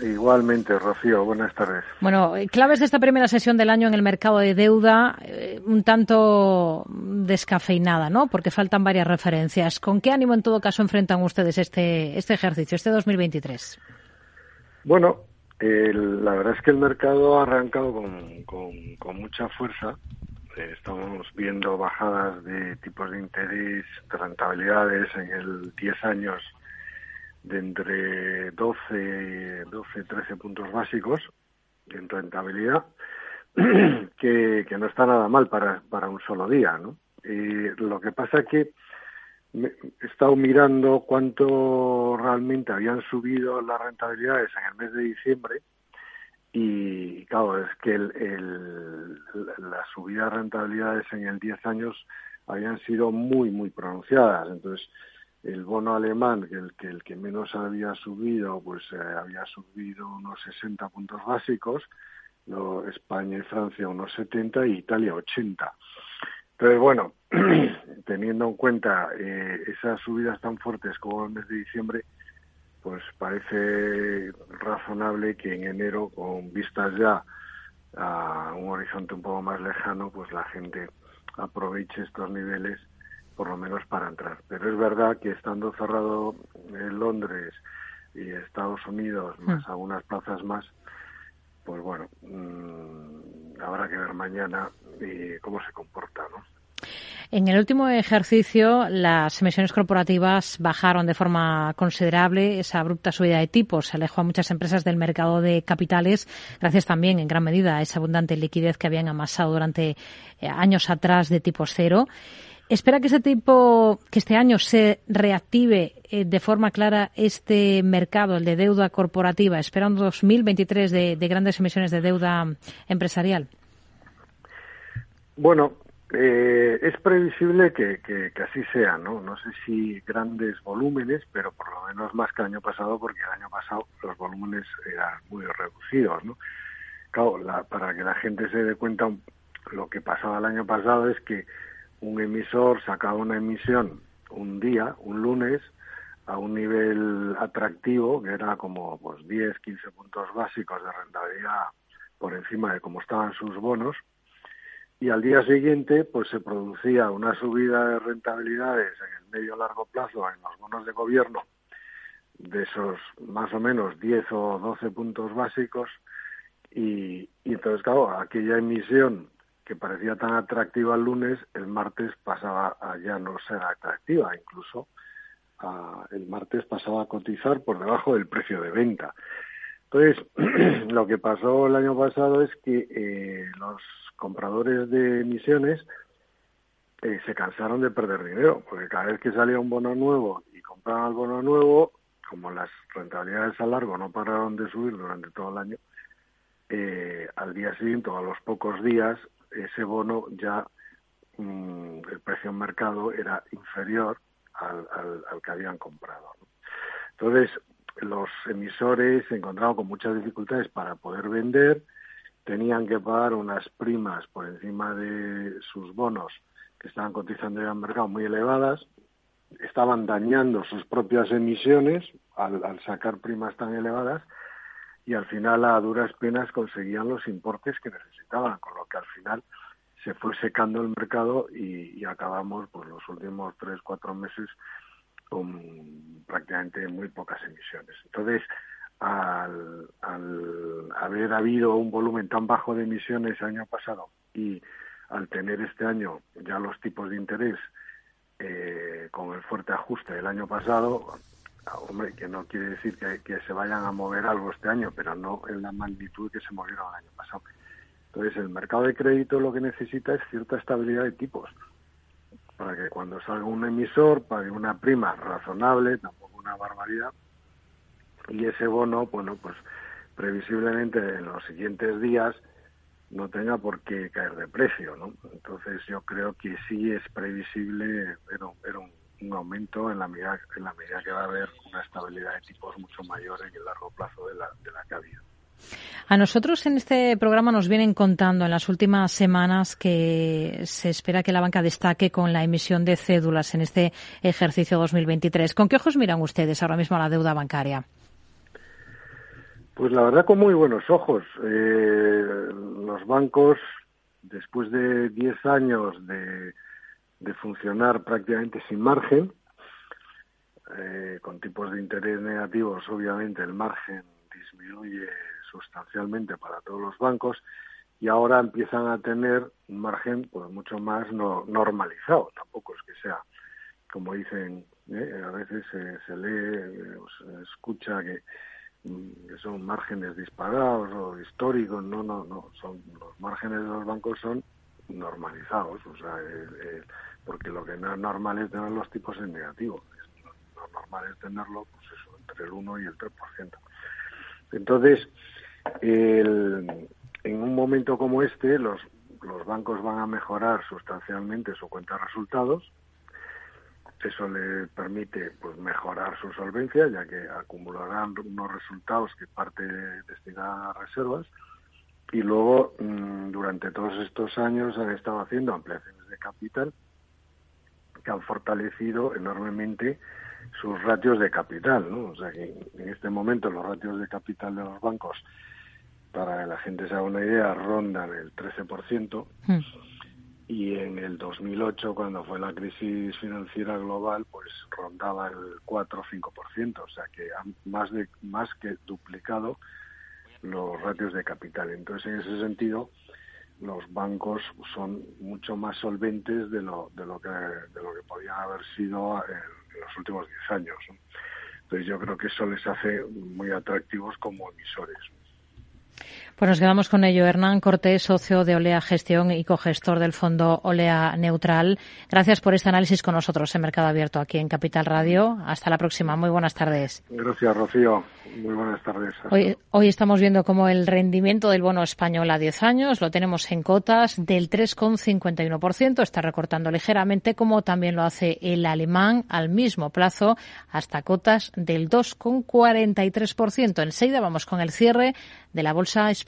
Igualmente, Rocío, buenas tardes.
Bueno, eh, claves de esta primera sesión del año en el mercado de deuda, eh, un tanto descafeinada, ¿no? Porque faltan varias referencias. ¿Con qué ánimo, en todo caso, enfrentan ustedes este, este ejercicio, este 2023?
Bueno, la verdad es que el mercado ha arrancado con, con, mucha fuerza. Eh, estamos viendo bajadas de tipos de interés, de rentabilidades en el 10 años de entre 12, 12 13 puntos básicos en rentabilidad, que, no está nada mal para, para un solo día, ¿no? Y lo que pasa que he estado mirando cuánto realmente habían subido las rentabilidades en el mes de diciembre y claro, es que el, el, la subida de rentabilidades en el 10 años habían sido muy, muy pronunciadas. Entonces, el bono alemán, el que, el que menos había subido, pues eh, había subido unos 60 puntos básicos, lo, España y Francia unos 70 y Italia 80. Entonces, bueno, teniendo en cuenta eh, esas subidas tan fuertes como el mes de diciembre, pues parece razonable que en enero, con vistas ya a un horizonte un poco más lejano, pues la gente aproveche estos niveles por lo menos para entrar. Pero es verdad que estando cerrado en Londres y Estados Unidos, más hmm. algunas plazas más, pues bueno, mmm, habrá que ver mañana y cómo se comporta, ¿no?
En el último ejercicio, las emisiones corporativas bajaron de forma considerable. Esa abrupta subida de tipos alejó a muchas empresas del mercado de capitales, gracias también, en gran medida, a esa abundante liquidez que habían amasado durante eh, años atrás de tipos cero. ¿Espera que este tipo, que este año se reactive eh, de forma clara este mercado, el de deuda corporativa? ¿Espera un 2023 de, de grandes emisiones de deuda empresarial?
Bueno, eh, es previsible que, que, así sea, ¿no? No sé si grandes volúmenes, pero por lo menos más que el año pasado, porque el año pasado los volúmenes eran muy reducidos, ¿no? Claro, para que la gente se dé cuenta, lo que pasaba el año pasado es que un emisor sacaba una emisión un día, un lunes, a un nivel atractivo, que era como pues 10, 15 puntos básicos de rentabilidad por encima de cómo estaban sus bonos, y al día siguiente pues se producía una subida de rentabilidades en el medio largo plazo en los bonos de gobierno de esos más o menos 10 o 12 puntos básicos. Y, y entonces claro aquella emisión que parecía tan atractiva el lunes, el martes pasaba a ya no ser atractiva, incluso el martes pasaba a cotizar por debajo del precio de venta. Entonces, lo que pasó el año pasado es que eh, los compradores de emisiones eh, se cansaron de perder dinero, porque cada vez que salía un bono nuevo y compraban el bono nuevo, como las rentabilidades a largo no pararon de subir durante todo el año, eh, al día siguiente o a los pocos días ese bono ya mm, el precio en mercado era inferior al, que habían comprado. Entonces, los emisores se encontraban con muchas dificultades para poder vender, tenían que pagar unas primas por encima de sus bonos que estaban cotizando en el mercado muy elevadas, estaban dañando sus propias emisiones al sacar primas tan elevadas y al final a duras penas conseguían los importes que necesitaban, con lo que al final se fue secando el mercado y, acabamos pues los últimos tres cuatro meses con prácticamente muy pocas emisiones. Entonces al, haber habido un volumen tan bajo de emisiones el año pasado y al tener este año ya los tipos de interés eh, con el fuerte ajuste del año pasado hombre, que no quiere decir que, se vayan a mover algo este año, pero no en la magnitud que se movieron el año pasado. Entonces, el mercado de crédito lo que necesita es cierta estabilidad de tipos, para que cuando salga un emisor pague una prima razonable, tampoco una barbaridad, y ese bono, bueno, pues previsiblemente en los siguientes días no tenga por qué caer de precio, ¿no? Entonces yo creo que sí es previsible ver un un aumento en la medida en la medida que va a haber una estabilidad de tipos mucho mayor en el largo plazo de la, de la que ha habido.
A nosotros en este programa nos vienen contando en las últimas semanas que se espera que la banca destaque con la emisión de cédulas en este ejercicio 2023. ¿Con qué ojos miran ustedes ahora mismo a la deuda bancaria?
Pues la verdad con muy buenos ojos. Eh, los bancos, después de 10 años de de funcionar prácticamente sin margen, eh, con tipos de interés negativos, obviamente el margen disminuye sustancialmente para todos los bancos y ahora empiezan a tener un margen pues mucho más no, normalizado. Tampoco es que sea, como dicen, eh, a veces se lee, se escucha que, mm, que, son márgenes disparados o históricos. No, no, no. Son los márgenes de los bancos son normalizados. O sea, porque lo que no es normal es tener los tipos en negativo. Lo normal es tenerlo, pues eso, entre el 1 y el 3%. Entonces, en un momento como este, los, los bancos van a mejorar sustancialmente su cuenta de resultados. Eso le permite pues mejorar su solvencia, ya que acumularán unos resultados que parte destinada a reservas. Y luego, mm, durante todos estos años, han estado haciendo ampliaciones de capital que han fortalecido enormemente sus ratios de capital, ¿no? O sea que en este momento los ratios de capital de los bancos, para que la gente se haga una idea, rondan el 13%. Hmm. Y en el 2008, cuando fue la crisis financiera global, pues rondaba el 4 o 5%, o sea que han más, de, más que duplicado los ratios de capital. Entonces, en ese sentido, los bancos son mucho más solventes de lo, de lo, que, de lo que podían haber sido en, los últimos 10 años. Entonces yo creo que eso les hace muy atractivos como emisores.
Pues nos quedamos con ello. Hernán Cortés, socio de Olea Gestión y cogestor del fondo Olea Neutral. Gracias por este análisis con nosotros en Mercado Abierto aquí en Capital Radio. Hasta la próxima. Muy buenas tardes.
Gracias, Rocío. Muy buenas tardes.
Hoy, hoy estamos viendo cómo el rendimiento del bono español a 10 años lo tenemos en cotas del 3,51%. Está recortando ligeramente, como también lo hace el alemán al mismo plazo, hasta cotas del 2,43%. Enseguida vamos con el cierre de la Bolsa Española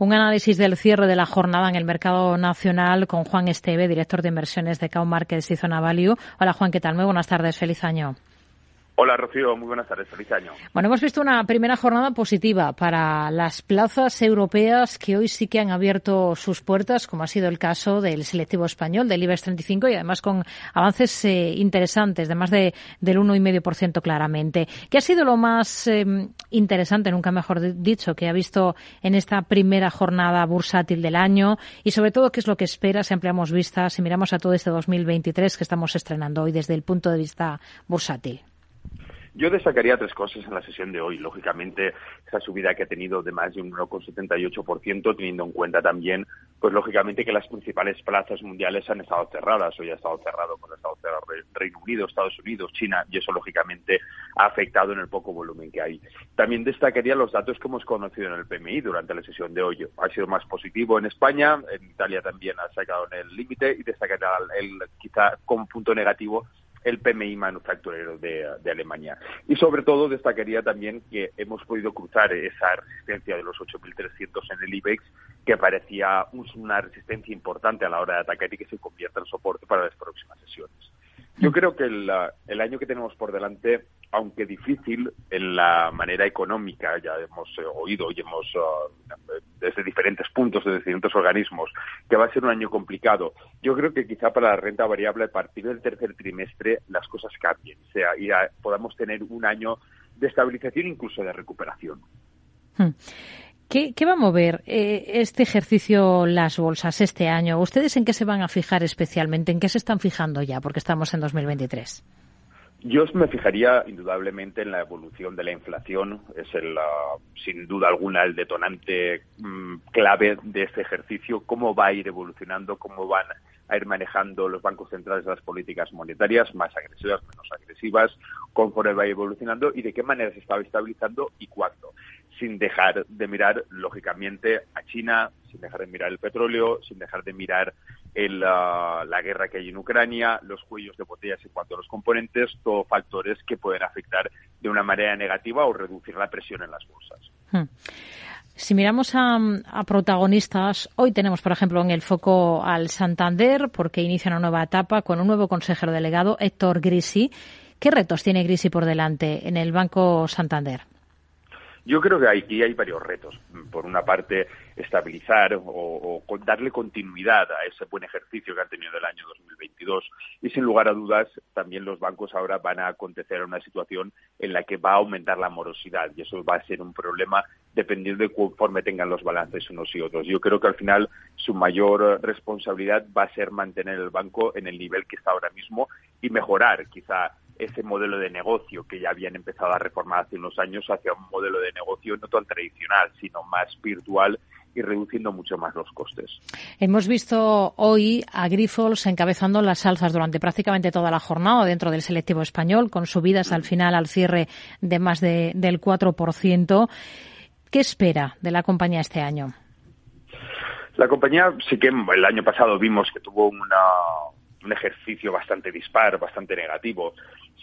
Un análisis del cierre de la jornada en el mercado nacional con Juan Esteve, director de inversiones de Cow Markets y Zona Value. Hola Juan, ¿qué tal? Muy buenas tardes, feliz año.
Hola Rocío, muy buenas tardes, feliz año.
Bueno, hemos visto una primera jornada positiva para las plazas europeas que hoy sí que han abierto sus puertas, como ha sido el caso del selectivo español, del IBEX 35, y además con avances eh, interesantes, de más de, del 1,5% claramente. ¿Qué ha sido lo más eh, interesante, nunca mejor dicho, que ha visto en esta primera jornada bursátil del año? Y sobre todo, ¿qué es lo que espera si ampliamos vistas, si miramos a todo este 2023 que estamos estrenando hoy desde el punto de vista bursátil?
Yo destacaría tres cosas en la sesión de hoy. Lógicamente, esa subida que ha tenido de más de un 1,78%, teniendo en cuenta también, pues lógicamente que las principales plazas mundiales han estado cerradas. Hoy ha estado cerrado con el Estado cerrado Reino Unido, Estados Unidos, China, y eso lógicamente ha afectado en el poco volumen que hay. También destacaría los datos que hemos conocido en el PMI durante la sesión de hoy. Ha sido más positivo en España, en Italia también ha sacado en el límite y destacaría el, quizá como punto negativo el PMI manufacturero de, Alemania. Y sobre todo destacaría también que hemos podido cruzar esa resistencia de los 8.300 en el IBEX, que parecía una resistencia importante a la hora de atacar y que se convierta en soporte para las próximas sesiones. Yo creo que el, año que tenemos por delante, aunque difícil en la manera económica, ya hemos eh, oído y hemos, uh, desde diferentes puntos, de diferentes organismos, que va a ser un año complicado. Yo creo que quizá para la renta variable, a partir del tercer trimestre, las cosas cambien, sea, y podamos tener un año de estabilización, incluso de recuperación.
Hmm. ¿Qué, va a mover eh, este ejercicio las bolsas este año? ¿Ustedes en qué se van a fijar especialmente? ¿En qué se están fijando ya? Porque estamos en 2023.
Yo me fijaría indudablemente en la evolución de la inflación. Es el, sin duda alguna el detonante mm, clave de este ejercicio. Cómo va a ir evolucionando, cómo van a ir manejando los bancos centrales las políticas monetarias, más agresivas, menos agresivas, conforme va evolucionando y de qué manera se está estabilizando y cuándo sin dejar de mirar, lógicamente, a China, sin dejar de mirar el petróleo, sin dejar de mirar el, la guerra que hay en Ucrania, los cuellos de botellas en cuanto a los componentes, todos factores que pueden afectar de una manera negativa o reducir la presión en las bolsas. Hmm.
Si miramos a, a, protagonistas, hoy tenemos, por ejemplo, en el foco al Santander, porque inicia una nueva etapa con un nuevo consejero delegado, Héctor Grisi. ¿Qué retos tiene Grisi por delante en el Banco Santander?
Yo creo que aquí hay varios retos. Por una parte, estabilizar o, darle continuidad a ese buen ejercicio que han tenido el año 2022. Y sin lugar a dudas, también los bancos ahora van a acontecer una situación en la que va a aumentar la morosidad y eso va a ser un problema dependiendo de conforme tengan los balances unos y otros. Yo creo que al final su mayor responsabilidad va a ser mantener el banco en el nivel que está ahora mismo y mejorar quizá ese modelo de negocio que ya habían empezado a reformar hace unos años hacia un modelo de negocio no tan tradicional, sino más virtual y reduciendo mucho más los costes.
Hemos visto hoy a Grifols encabezando las alzas durante prácticamente toda la jornada dentro del selectivo español, con subidas al final al cierre de más de, del 4%. ¿Qué espera de la compañía este año?
La compañía sí que el año pasado vimos que tuvo una, un ejercicio bastante dispar, bastante negativo.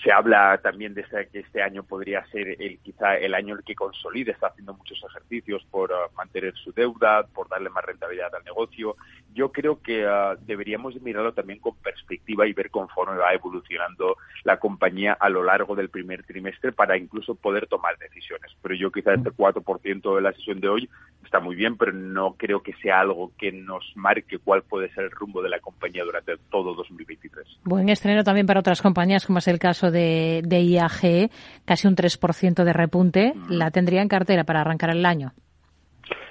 Se habla también de que este año podría ser el, quizá el año en el que consolide, está haciendo muchos ejercicios por uh, mantener su deuda, por darle más rentabilidad al negocio. Yo creo que uh, deberíamos mirarlo también con perspectiva y ver conforme va evolucionando la compañía a lo largo del primer trimestre para incluso poder tomar decisiones. Pero yo quizá este 4% de la sesión de hoy está muy bien, pero no creo que sea algo que nos marque cuál puede ser el rumbo de la compañía durante todo 2023.
Buen estreno también para otras compañías, como es el caso de, IAG, casi un 3% de repunte, ¿la tendría en cartera para arrancar el año?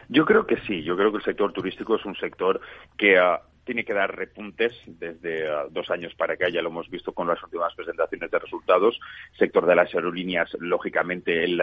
Yo creo que sí, yo creo que el sector turístico es un sector que ah, tiene que dar repuntes desde ah, dos años para acá, ya lo hemos visto con las últimas presentaciones de resultados. Sector de las aerolíneas, lógicamente, el,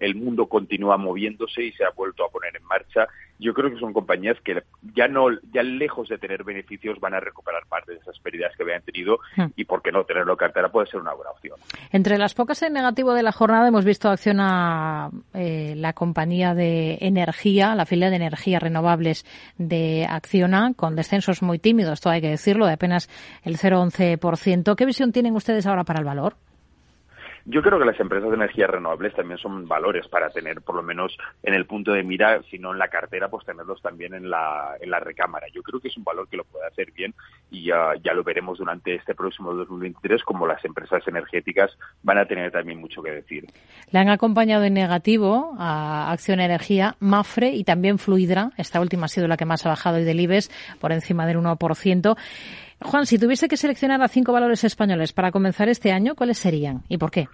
el mundo continúa moviéndose y se ha vuelto a poner en marcha. Yo creo que son compañías que ya no, ya lejos de tener beneficios, van a recuperar parte de esas pérdidas que habían tenido hmm. y por qué no tenerlo en cartera puede ser una buena opción.
Entre las pocas en negativo de la jornada hemos visto acción a eh, la compañía de energía, la filial de energías renovables de Acciona, con descensos muy tímidos, todo hay que decirlo, de apenas el 0,11%. ¿Qué visión tienen ustedes ahora para el valor?
Yo creo que las empresas de energías renovables también son valores para tener, por lo menos en el punto de mira, si no en la cartera, pues tenerlos también en la, en la recámara. Yo creo que es un valor que lo puede hacer bien y ya, ya lo veremos durante este próximo 2023, como las empresas energéticas van a tener también mucho que decir.
Le han acompañado en negativo a Acción Energía, Mafre y también Fluidra. Esta última ha sido la que más ha bajado y del IBEX por encima del 1%. Juan, si tuviese que seleccionar a cinco valores españoles para comenzar este año, ¿cuáles serían y por qué?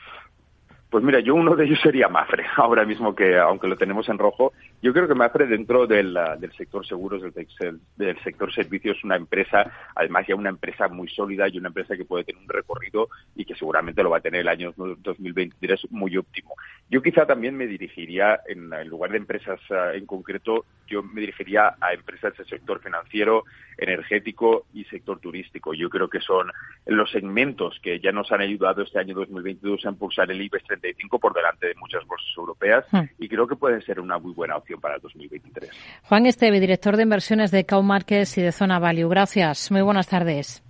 Pues mira, yo uno de ellos sería Mafre, ahora mismo que aunque lo tenemos en rojo, Yo creo que Mafre dentro del, del sector seguros, del, del, sector servicios, una empresa, además ya una empresa muy sólida y una empresa que puede tener un recorrido y que seguramente lo va a tener el año 2023 muy óptimo. Yo quizá también me dirigiría, en, lugar de empresas eh, en concreto, yo me dirigiría a empresas del sector financiero, energético y sector turístico. Yo creo que son los segmentos que ya nos han ayudado este año 2022 a impulsar el IBEX 35 por delante de muchas bolsas europeas hmm. y creo que pueden ser una muy buena opción para el 2023.
Juan Esteve, director de inversiones de Cow Markets y de Zona Value. Gracias. Muy buenas tardes.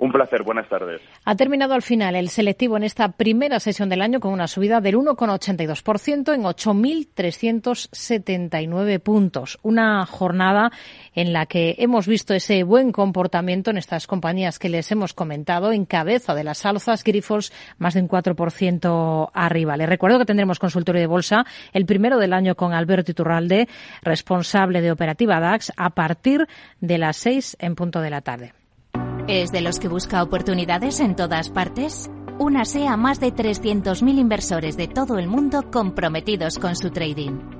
Un placer, buenas tardes.
Ha terminado al final el selectivo en esta primera sesión del año con una subida del 1,82% en 8.379 puntos. Una jornada en la que hemos visto ese buen comportamiento en estas compañías que les hemos comentado, en cabeza de las alzas, Grifols más de un 4% arriba. Les recuerdo que tendremos consultorio de bolsa el primero del año con Alberto Iturralde, responsable de operativa DAX, a partir de las 6 en punto de la tarde.
¿Es de los que busca oportunidades en todas partes? Únase a más de 300.000 inversores de todo el mundo comprometidos con su trading.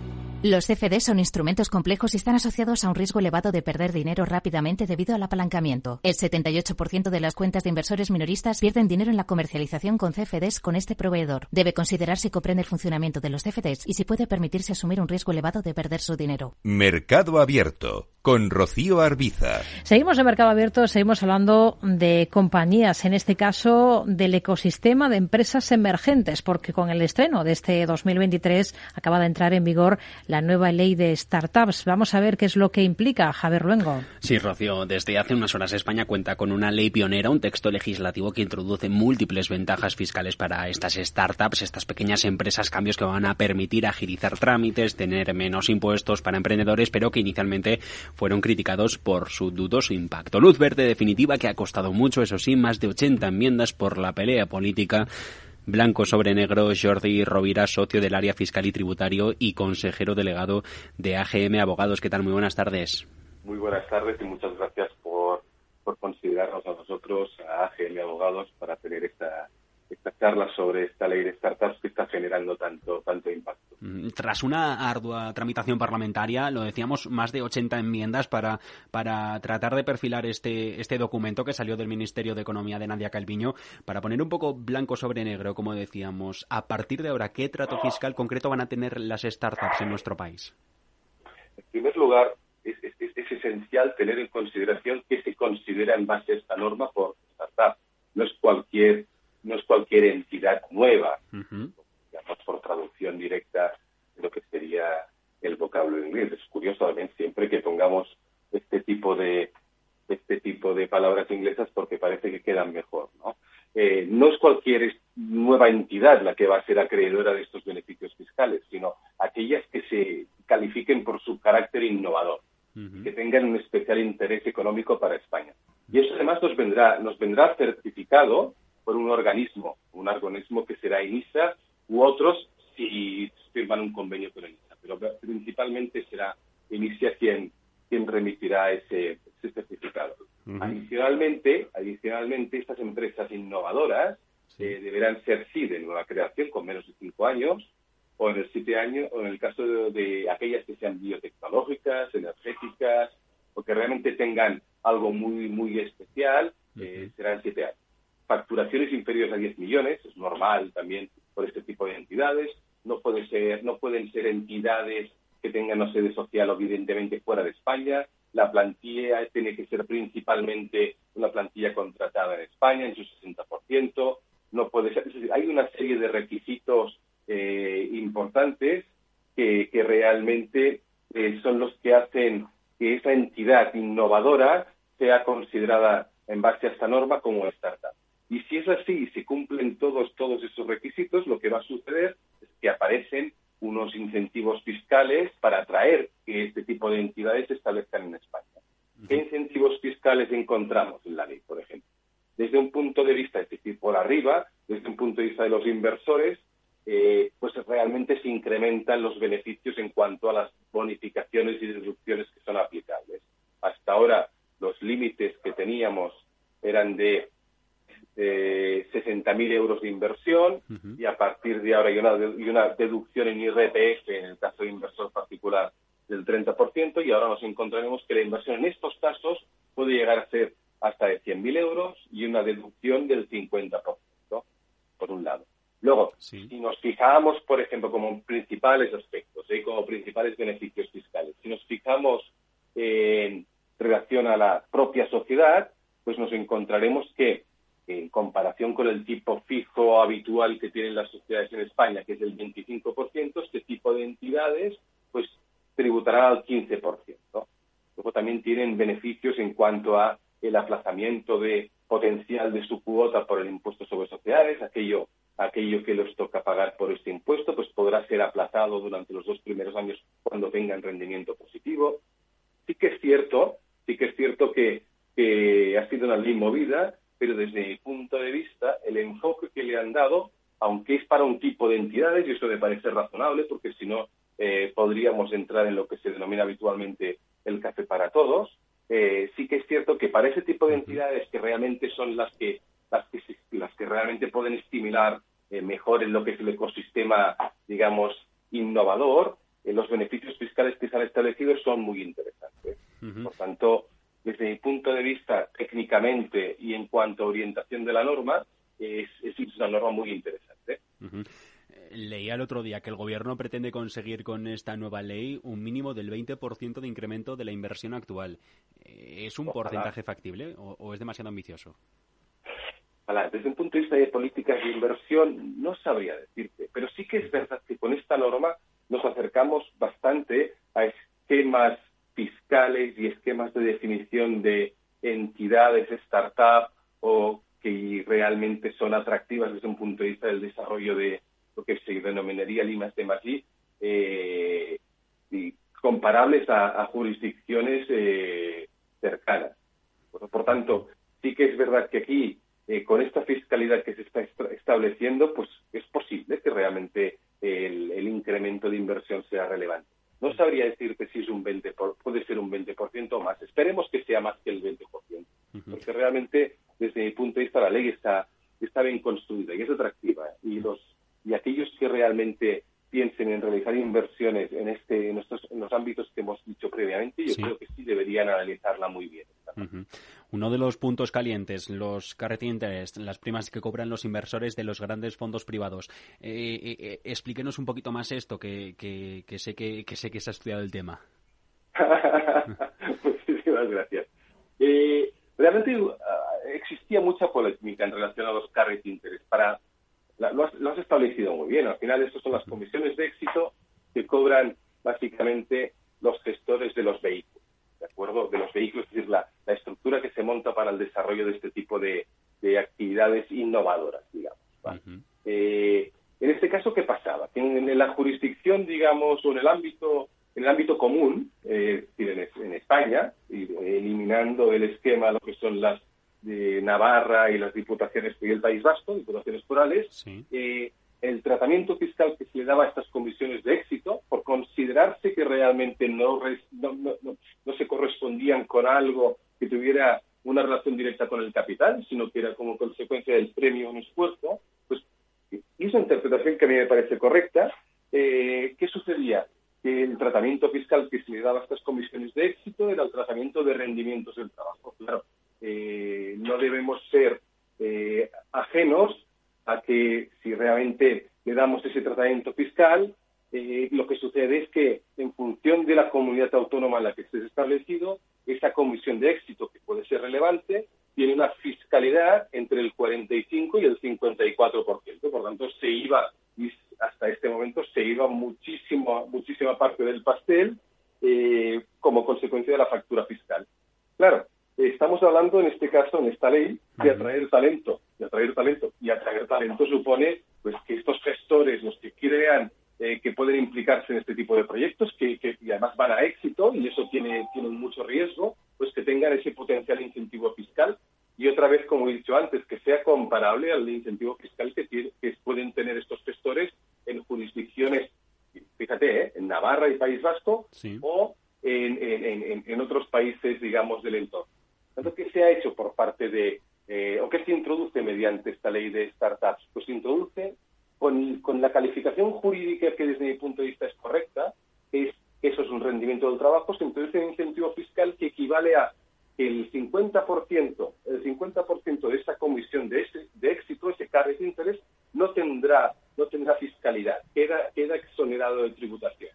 Los CFD son instrumentos complejos y están asociados a un riesgo elevado de perder dinero rápidamente debido al apalancamiento. El 78% de las cuentas de inversores minoristas pierden dinero en la comercialización con CFDs con este proveedor. Debe considerar si comprende el funcionamiento de los CFDs y si puede permitirse asumir un riesgo elevado de perder su dinero.
Mercado Abierto con Rocío Arbiza.
Seguimos en Mercado Abierto, seguimos hablando de compañías, en este caso del ecosistema de empresas emergentes, porque con el estreno de este 2023 acaba de entrar en vigor la nueva ley de startups. Vamos a ver qué es lo que implica, Javier Luengo.
Sí, Rocío, desde hace unas horas España cuenta con una ley pionera, un texto legislativo que introduce múltiples ventajas fiscales para estas startups, estas pequeñas empresas, cambios que van a permitir agilizar trámites, tener menos impuestos para emprendedores, pero que inicialmente fueron criticados por su dudoso impacto. Luz verde definitiva que ha costado mucho, eso sí, más de 80 enmiendas por la pelea política Blanco sobre negro, Jordi Rovira, socio del área fiscal y tributario y consejero delegado de AGM Abogados. ¿Qué tal? Muy buenas tardes.
Muy buenas tardes y muchas gracias por, por considerarnos a nosotros, a AGM Abogados, para tener esta, esta charla sobre esta ley de startups que está generando tanto, tanto impacto.
Mm, tras una ardua tramitación parlamentaria, lo decíamos, más de 80 enmiendas para, para tratar de perfilar este, este documento que salió del Ministerio de Economía de Nadia Calviño, para poner un poco blanco sobre negro, como decíamos, a partir de ahora, ¿qué trato fiscal concreto van a tener las startups en nuestro país?
En primer lugar, es, es, es esencial tener en consideración qué se considera en base a esta norma por startup. No es cualquier no es cualquier entidad nueva, digamos por traducción directa de lo que sería el vocablo inglés. Es curioso también siempre que pongamos este tipo de este tipo de palabras inglesas porque parece que quedan mejor, ¿no? Eh, no es cualquier nueva entidad la que va a ser acreedora de estos beneficios fiscales, sino aquellas que se califiquen por su carácter innovador, que tengan un especial interés económico para España. Y eso además nos vendrá, nos vendrá certificado por un organismo, un organismo que será INISA u otros si firman un convenio con INISA, pero principalmente será INISA quien, quien remitirá ese, certificado. Adicionalmente, adicionalmente, estas empresas innovadoras eh, deberán ser sí de nueva creación con menos de cinco años, o en el siete años, o en el caso de, aquellas que sean biotecnológicas, energéticas, o que realmente tengan algo muy muy especial, eh, serán siete años. Facturaciones inferiores a 10 millones, es normal también por este tipo de entidades, no, puede ser, no pueden ser entidades que tengan una sede social evidentemente fuera de España, la plantilla tiene que ser principalmente una plantilla contratada en España en su 60%, no puede ser, hay una serie de requisitos eh, importantes que, realmente eh, son los que hacen que esa entidad innovadora sea considerada en base a esta norma como startup. Y si es así y se cumplen todos, todos esos requisitos, lo que va a suceder es que aparecen unos incentivos fiscales para atraer que este tipo de entidades se establezcan en España. ¿Qué incentivos fiscales encontramos en la ley, por ejemplo? Desde un punto de vista, es decir, por arriba, desde un punto de vista de los inversores, eh, pues realmente se incrementan los beneficios en cuanto a las bonificaciones y deducciones que son aplicables. Hasta ahora los límites que teníamos eran de eh, 60.000 euros de inversión y a partir de ahora hay una, y una deducción en IRPF en el caso de inversor particular del 30% y ahora nos encontraremos que la inversión en estos casos puede llegar a ser hasta de 100.000 euros y una deducción del 50%, por un lado. Luego, si nos fijamos, por ejemplo, como principales aspectos, ¿eh? como principales beneficios fiscales, si nos fijamos en relación a la propia sociedad, pues nos encontraremos que en comparación con el tipo fijo habitual que tienen las sociedades en España, que es del 25%, este tipo de entidades pues tributarán al 15%. Luego también tienen beneficios en cuanto a el aplazamiento de potencial de su cuota por el impuesto sobre sociedades, aquello aquello que les toca pagar por este impuesto, pues podrá ser aplazado durante los dos primeros años cuando tengan rendimiento positivo. Sí que es cierto, sí que es cierto que, ha sido una ley movida, pero desde mi punto de vista, el enfoque que le han dado, aunque es para un tipo de entidades, y eso me parece razonable, porque si no eh, podríamos entrar en lo que se denomina habitualmente el café para todos, eh, sí que es cierto que para ese tipo de entidades que realmente son las que las que, las que realmente pueden estimular eh, mejor en lo que es el ecosistema, digamos, innovador, eh, los beneficios fiscales que se han establecido son muy interesantes. Por tanto, desde mi punto de vista, técnicamente y en cuanto a orientación de la norma, es, una norma muy interesante.
Leía el otro día que el Gobierno pretende conseguir con esta nueva ley un mínimo del 20% de incremento de la inversión actual. Eh, ¿Es un porcentaje factible o es demasiado ambicioso?
desde un punto de vista de políticas de inversión, no sabría decirte, pero sí que es verdad que con esta norma nos acercamos bastante a esquemas fiscales y esquemas de definición de entidades, startup o que realmente son atractivas desde un punto de vista del desarrollo de lo que se denominaría limas de Maggi, eh, y comparables a, jurisdicciones eh, cercanas. por tanto, sí que es verdad que aquí eh, con esta fiscalidad que se está estableciendo, pues es posible que realmente el, incremento de inversión sea relevante. No sabría decirte si es un 20 puede ser un 20% o más. Esperemos que sea más que el 20%, porque realmente desde mi punto de vista la ley está está bien construida y es atractiva y los y aquellos que realmente piensen en realizar inversiones en este en, estos, en los ámbitos que hemos dicho previamente, yo creo que sí deberían analizarla muy bien.
Uno de los puntos calientes, los carrete interest, las primas que cobran los inversores de los grandes fondos privados. Eh, eh, eh, explíquenos un poquito más esto, que, sé que, sé que se ha estudiado el tema.
Muchísimas gracias. realmente ah, existía mucha polémica en relación a los carrete interest. Para, lo, has, establecido muy bien. Al final, estas son las comisiones de éxito que cobran básicamente los gestores de los vehículos. ¿de acuerdo? De los vehículos, es decir, la, estructura que se monta para el desarrollo de este tipo de, actividades innovadoras, digamos. Eh, en este caso, ¿qué pasaba? Que en, la jurisdicción, digamos, o en el ámbito, en el ámbito común, eh, es decir, en, España, eliminando el esquema, lo que son las de Navarra y las diputaciones y el País Vasco, diputaciones forales, eh, el tratamiento fiscal que se le daba a estas comisiones de éxito, por considerarse que realmente no, no, se correspondían con algo que tuviera una relación directa con el capital, sino que era como consecuencia del premio un esfuerzo, pues esa interpretación que a mí me parece correcta. Eh, ¿Qué sucedía? Que el tratamiento fiscal que se le daba a estas comisiones de éxito era el tratamiento de rendimientos del trabajo. Claro, eh, no debemos ser eh, ajenos a que si realmente le damos ese tratamiento fiscal, eh, lo que sucede es que en función de la comunidad autónoma en la que esté establecido, esa comisión de éxito, que puede ser relevante, tiene una fiscalidad entre el 45 y el 54%. Por tanto, se iba, y hasta este momento, se iba muchísimo, muchísima parte del pastel eh, como consecuencia de la factura fiscal. Claro, estamos hablando en este caso, en esta ley, de atraer talento, de atraer talento. Y atraer talento supone pues que estos gestores, los que crean eh, que pueden implicarse en este tipo de proyectos, que, y además van a éxito, y eso tiene, tiene mucho riesgo, pues que tengan ese potencial incentivo fiscal y otra vez, como he dicho antes, que sea comparable al incentivo fiscal que, que pueden tener estos gestores en jurisdicciones, fíjate, ¿eh? en Navarra y País Vasco o en, en, otros países, digamos, del entorno. Tanto que se ha hecho por parte de, eh, o que se introduce mediante esta ley de startups, pues se introduce con, la calificación jurídica que desde mi punto de vista es correcta, es eso es un rendimiento del trabajo, se introduce un incentivo fiscal que equivale a que el 50%, el 50% de esa comisión de, ese, de éxito, ese cargo de interés, no tendrá, no tendrá fiscalidad, queda, queda exonerado de tributación.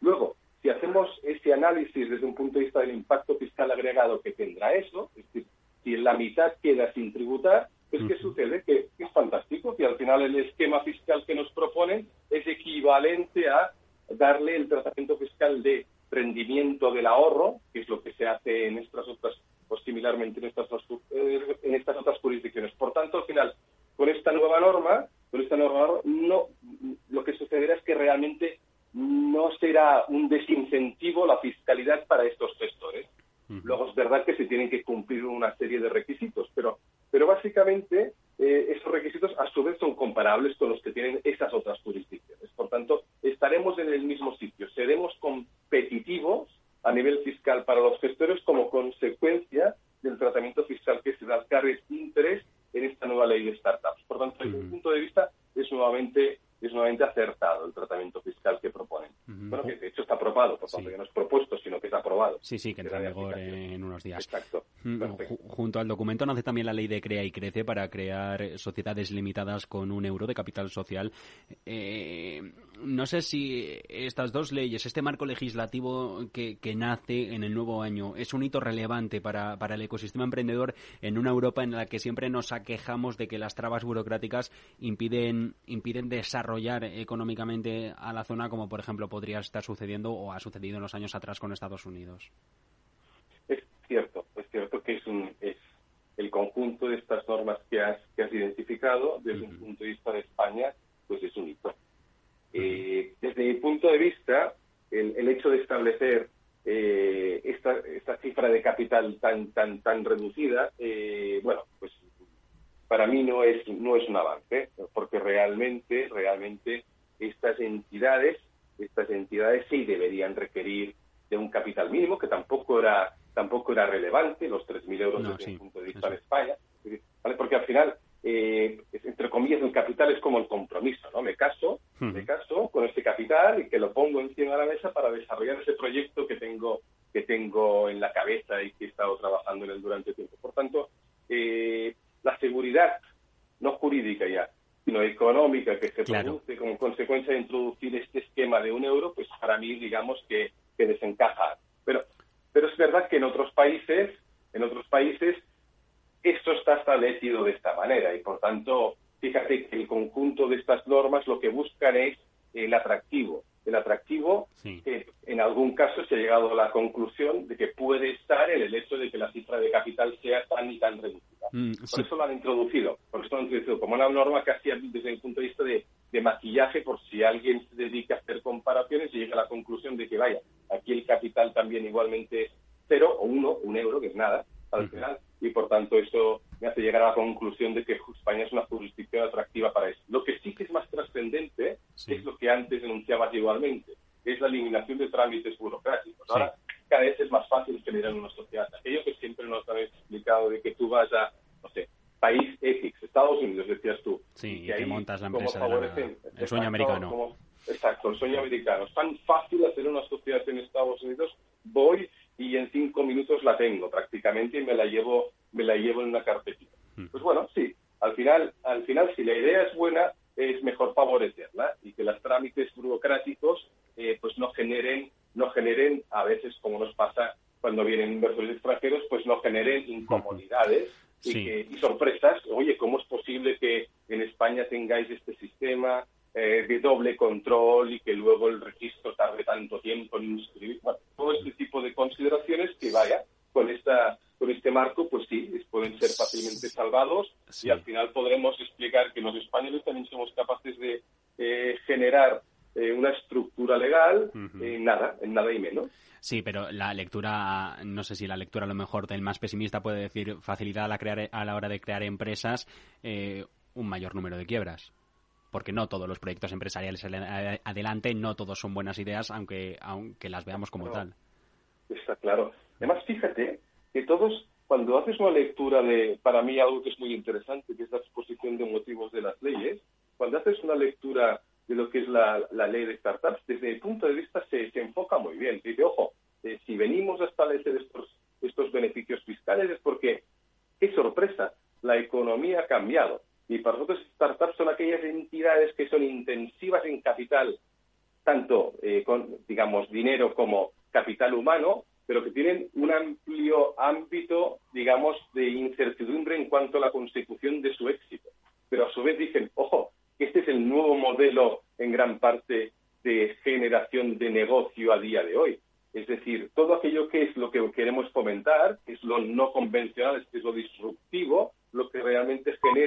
Luego, si hacemos ese análisis desde un punto de vista del impacto fiscal agregado que tendrá eso, es decir, si la mitad queda sin tributar, pues ¿qué sucede? Que es fantástico, que al final el esquema fiscal que nos proponen es equivalente a darle el tratamiento fiscal de rendimiento del ahorro, que es lo que se hace en estas otras, o similarmente en estas, eh, en estas otras jurisdicciones. Por tanto, al final, con esta nueva norma, con esta norma, no, lo que sucederá es que realmente no será un desincentivo la fiscalidad para estos gestores. Luego es verdad que se tienen que cumplir una serie de requisitos, pero, pero básicamente eh, esos requisitos a su vez son comparables con los que tienen esas otras jurisdicciones. Por tanto, estaremos en el mismo sitio. Seremos competitivos a nivel fiscal para los gestores como consecuencia del tratamiento fiscal que se da al interés en esta nueva ley de startups. Por tanto, desde un punto de vista es nuevamente es nuevamente acertado el tratamiento fiscal que proponen. Bueno, que de hecho está aprobado, por tanto, ya no es propuesto, sino que está aprobado.
Sí, sí, que entra en vigor en unos días.
Exacto.
Mm, junto al documento nace también la ley de Crea y Crece para crear sociedades limitadas con un euro de capital social. Eh, no sé si estas dos leyes, este marco legislativo que, que nace en el nuevo año, es un hito relevante para, para el ecosistema emprendedor en una Europa en la que siempre nos aquejamos de que las trabas burocráticas impiden, impiden desarrollar económicamente a la zona como por ejemplo podría estar sucediendo o ha sucedido en los años atrás con Estados Unidos.
Es cierto, es cierto que es, un, es el conjunto de estas normas que has, que has identificado desde un punto de vista de España, pues es un hito. Eh, desde mi punto de vista, el, el hecho de establecer eh, esta, esta cifra de capital tan tan tan reducida, eh, bueno, pues para mí no es, no es un avance, porque realmente, realmente estas entidades, estas entidades sí deberían requerir de un capital mínimo, que tampoco era, tampoco era relevante, los 3.000 euros desde el punto de vista de España, porque al final, eh, entre comillas, el capital es como el compromiso, ¿no? Me caso, me caso con este capital y que lo pongo encima de la mesa para desarrollar ese proyecto que tengo, que tengo en la cabeza y que he estado trabajando en él durante tiempo. Por tanto, eh, la seguridad, no jurídica ya, sino económica que se produce como consecuencia de introducir este esquema de un euro, pues para mí digamos que, que desencaja. Pero, pero es verdad que en otros países, en otros países, esto está establecido de esta manera y por tanto, fíjate que el conjunto de estas normas lo que buscan es el atractivo, el atractivo, que en algún caso se ha llegado a la conclusión de que puede estar en el hecho de que la cifra de capital sea tan y tan reducida. Mm, por eso lo han introducido, por eso lo han introducido como una norma casi desde el punto de vista de, maquillaje, por si alguien se dedica a hacer comparaciones y llega a la conclusión de que, vaya, aquí el capital también igualmente es cero o uno, un euro, que es nada, al final, y por tanto eso me hace llegar a la conclusión de que España es una jurisdicción atractiva para eso. Lo que sí que es más trascendente es lo que antes denunciabas igualmente, es la eliminación de trámites burocráticos. Ahora cada vez es más fácil generar una sociedad. Aquello que siempre nos habéis explicado de que tú vas a, no sé, país X, Estados Unidos, decías tú.
Sí, y, que montas la empresa el sueño americano.
exacto, el sueño americano. Es tan fácil hacer una sociedad en Estados Unidos, voy y en cinco minutos la tengo prácticamente y me la llevo, me la llevo en una carpetita. Hmm. Pues bueno, sí, al final, al final si la idea es mejor favorecerla y que los trámites burocráticos eh, pues no generen, no generen a veces como nos pasa cuando vienen inversores extranjeros, pues no generen incomodidades y, y sorpresas. Oye, ¿cómo es posible que en España tengáis este sistema? Eh, de doble control y que luego el registro tarde tanto tiempo en inscribir. todo este tipo de consideraciones que vaya con esta con este marco, pues sí, pueden ser fácilmente salvados podremos explicar que los españoles también somos capaces de eh, generar eh, una estructura legal, en nada, en nada y menos.
Sí, pero la lectura, no sé si la lectura a lo mejor del más pesimista puede decir facilidad a la, crear, a la hora de crear empresas, eh, un mayor número de quiebras. Porque no todos los proyectos empresariales salen adelante, no todos son buenas ideas, aunque, aunque las veamos como tal.
Está claro. Además, fíjate que todos, cuando haces una lectura de, para mí, algo que es muy interesante, que es la exposición de motivos de las leyes, cuando haces una lectura de lo que es la, ley de startups, desde mi punto de vista se, se enfoca muy bien. Dice, ojo, eh, si venimos a establecer estos, estos beneficios fiscales es porque, qué sorpresa, la economía ha cambiado. Y para nosotros startups son aquellas entidades que son intensivas en capital, tanto eh, con, digamos, dinero como capital humano, pero que tienen un amplio ámbito, digamos, de incertidumbre en cuanto a la consecución de su éxito. Pero a su vez dicen, ojo, este es el nuevo modelo en gran parte de generación de negocio a día de hoy. Es decir, todo aquello que es lo que queremos fomentar, que es lo no convencional, que es lo disruptivo, lo que realmente genera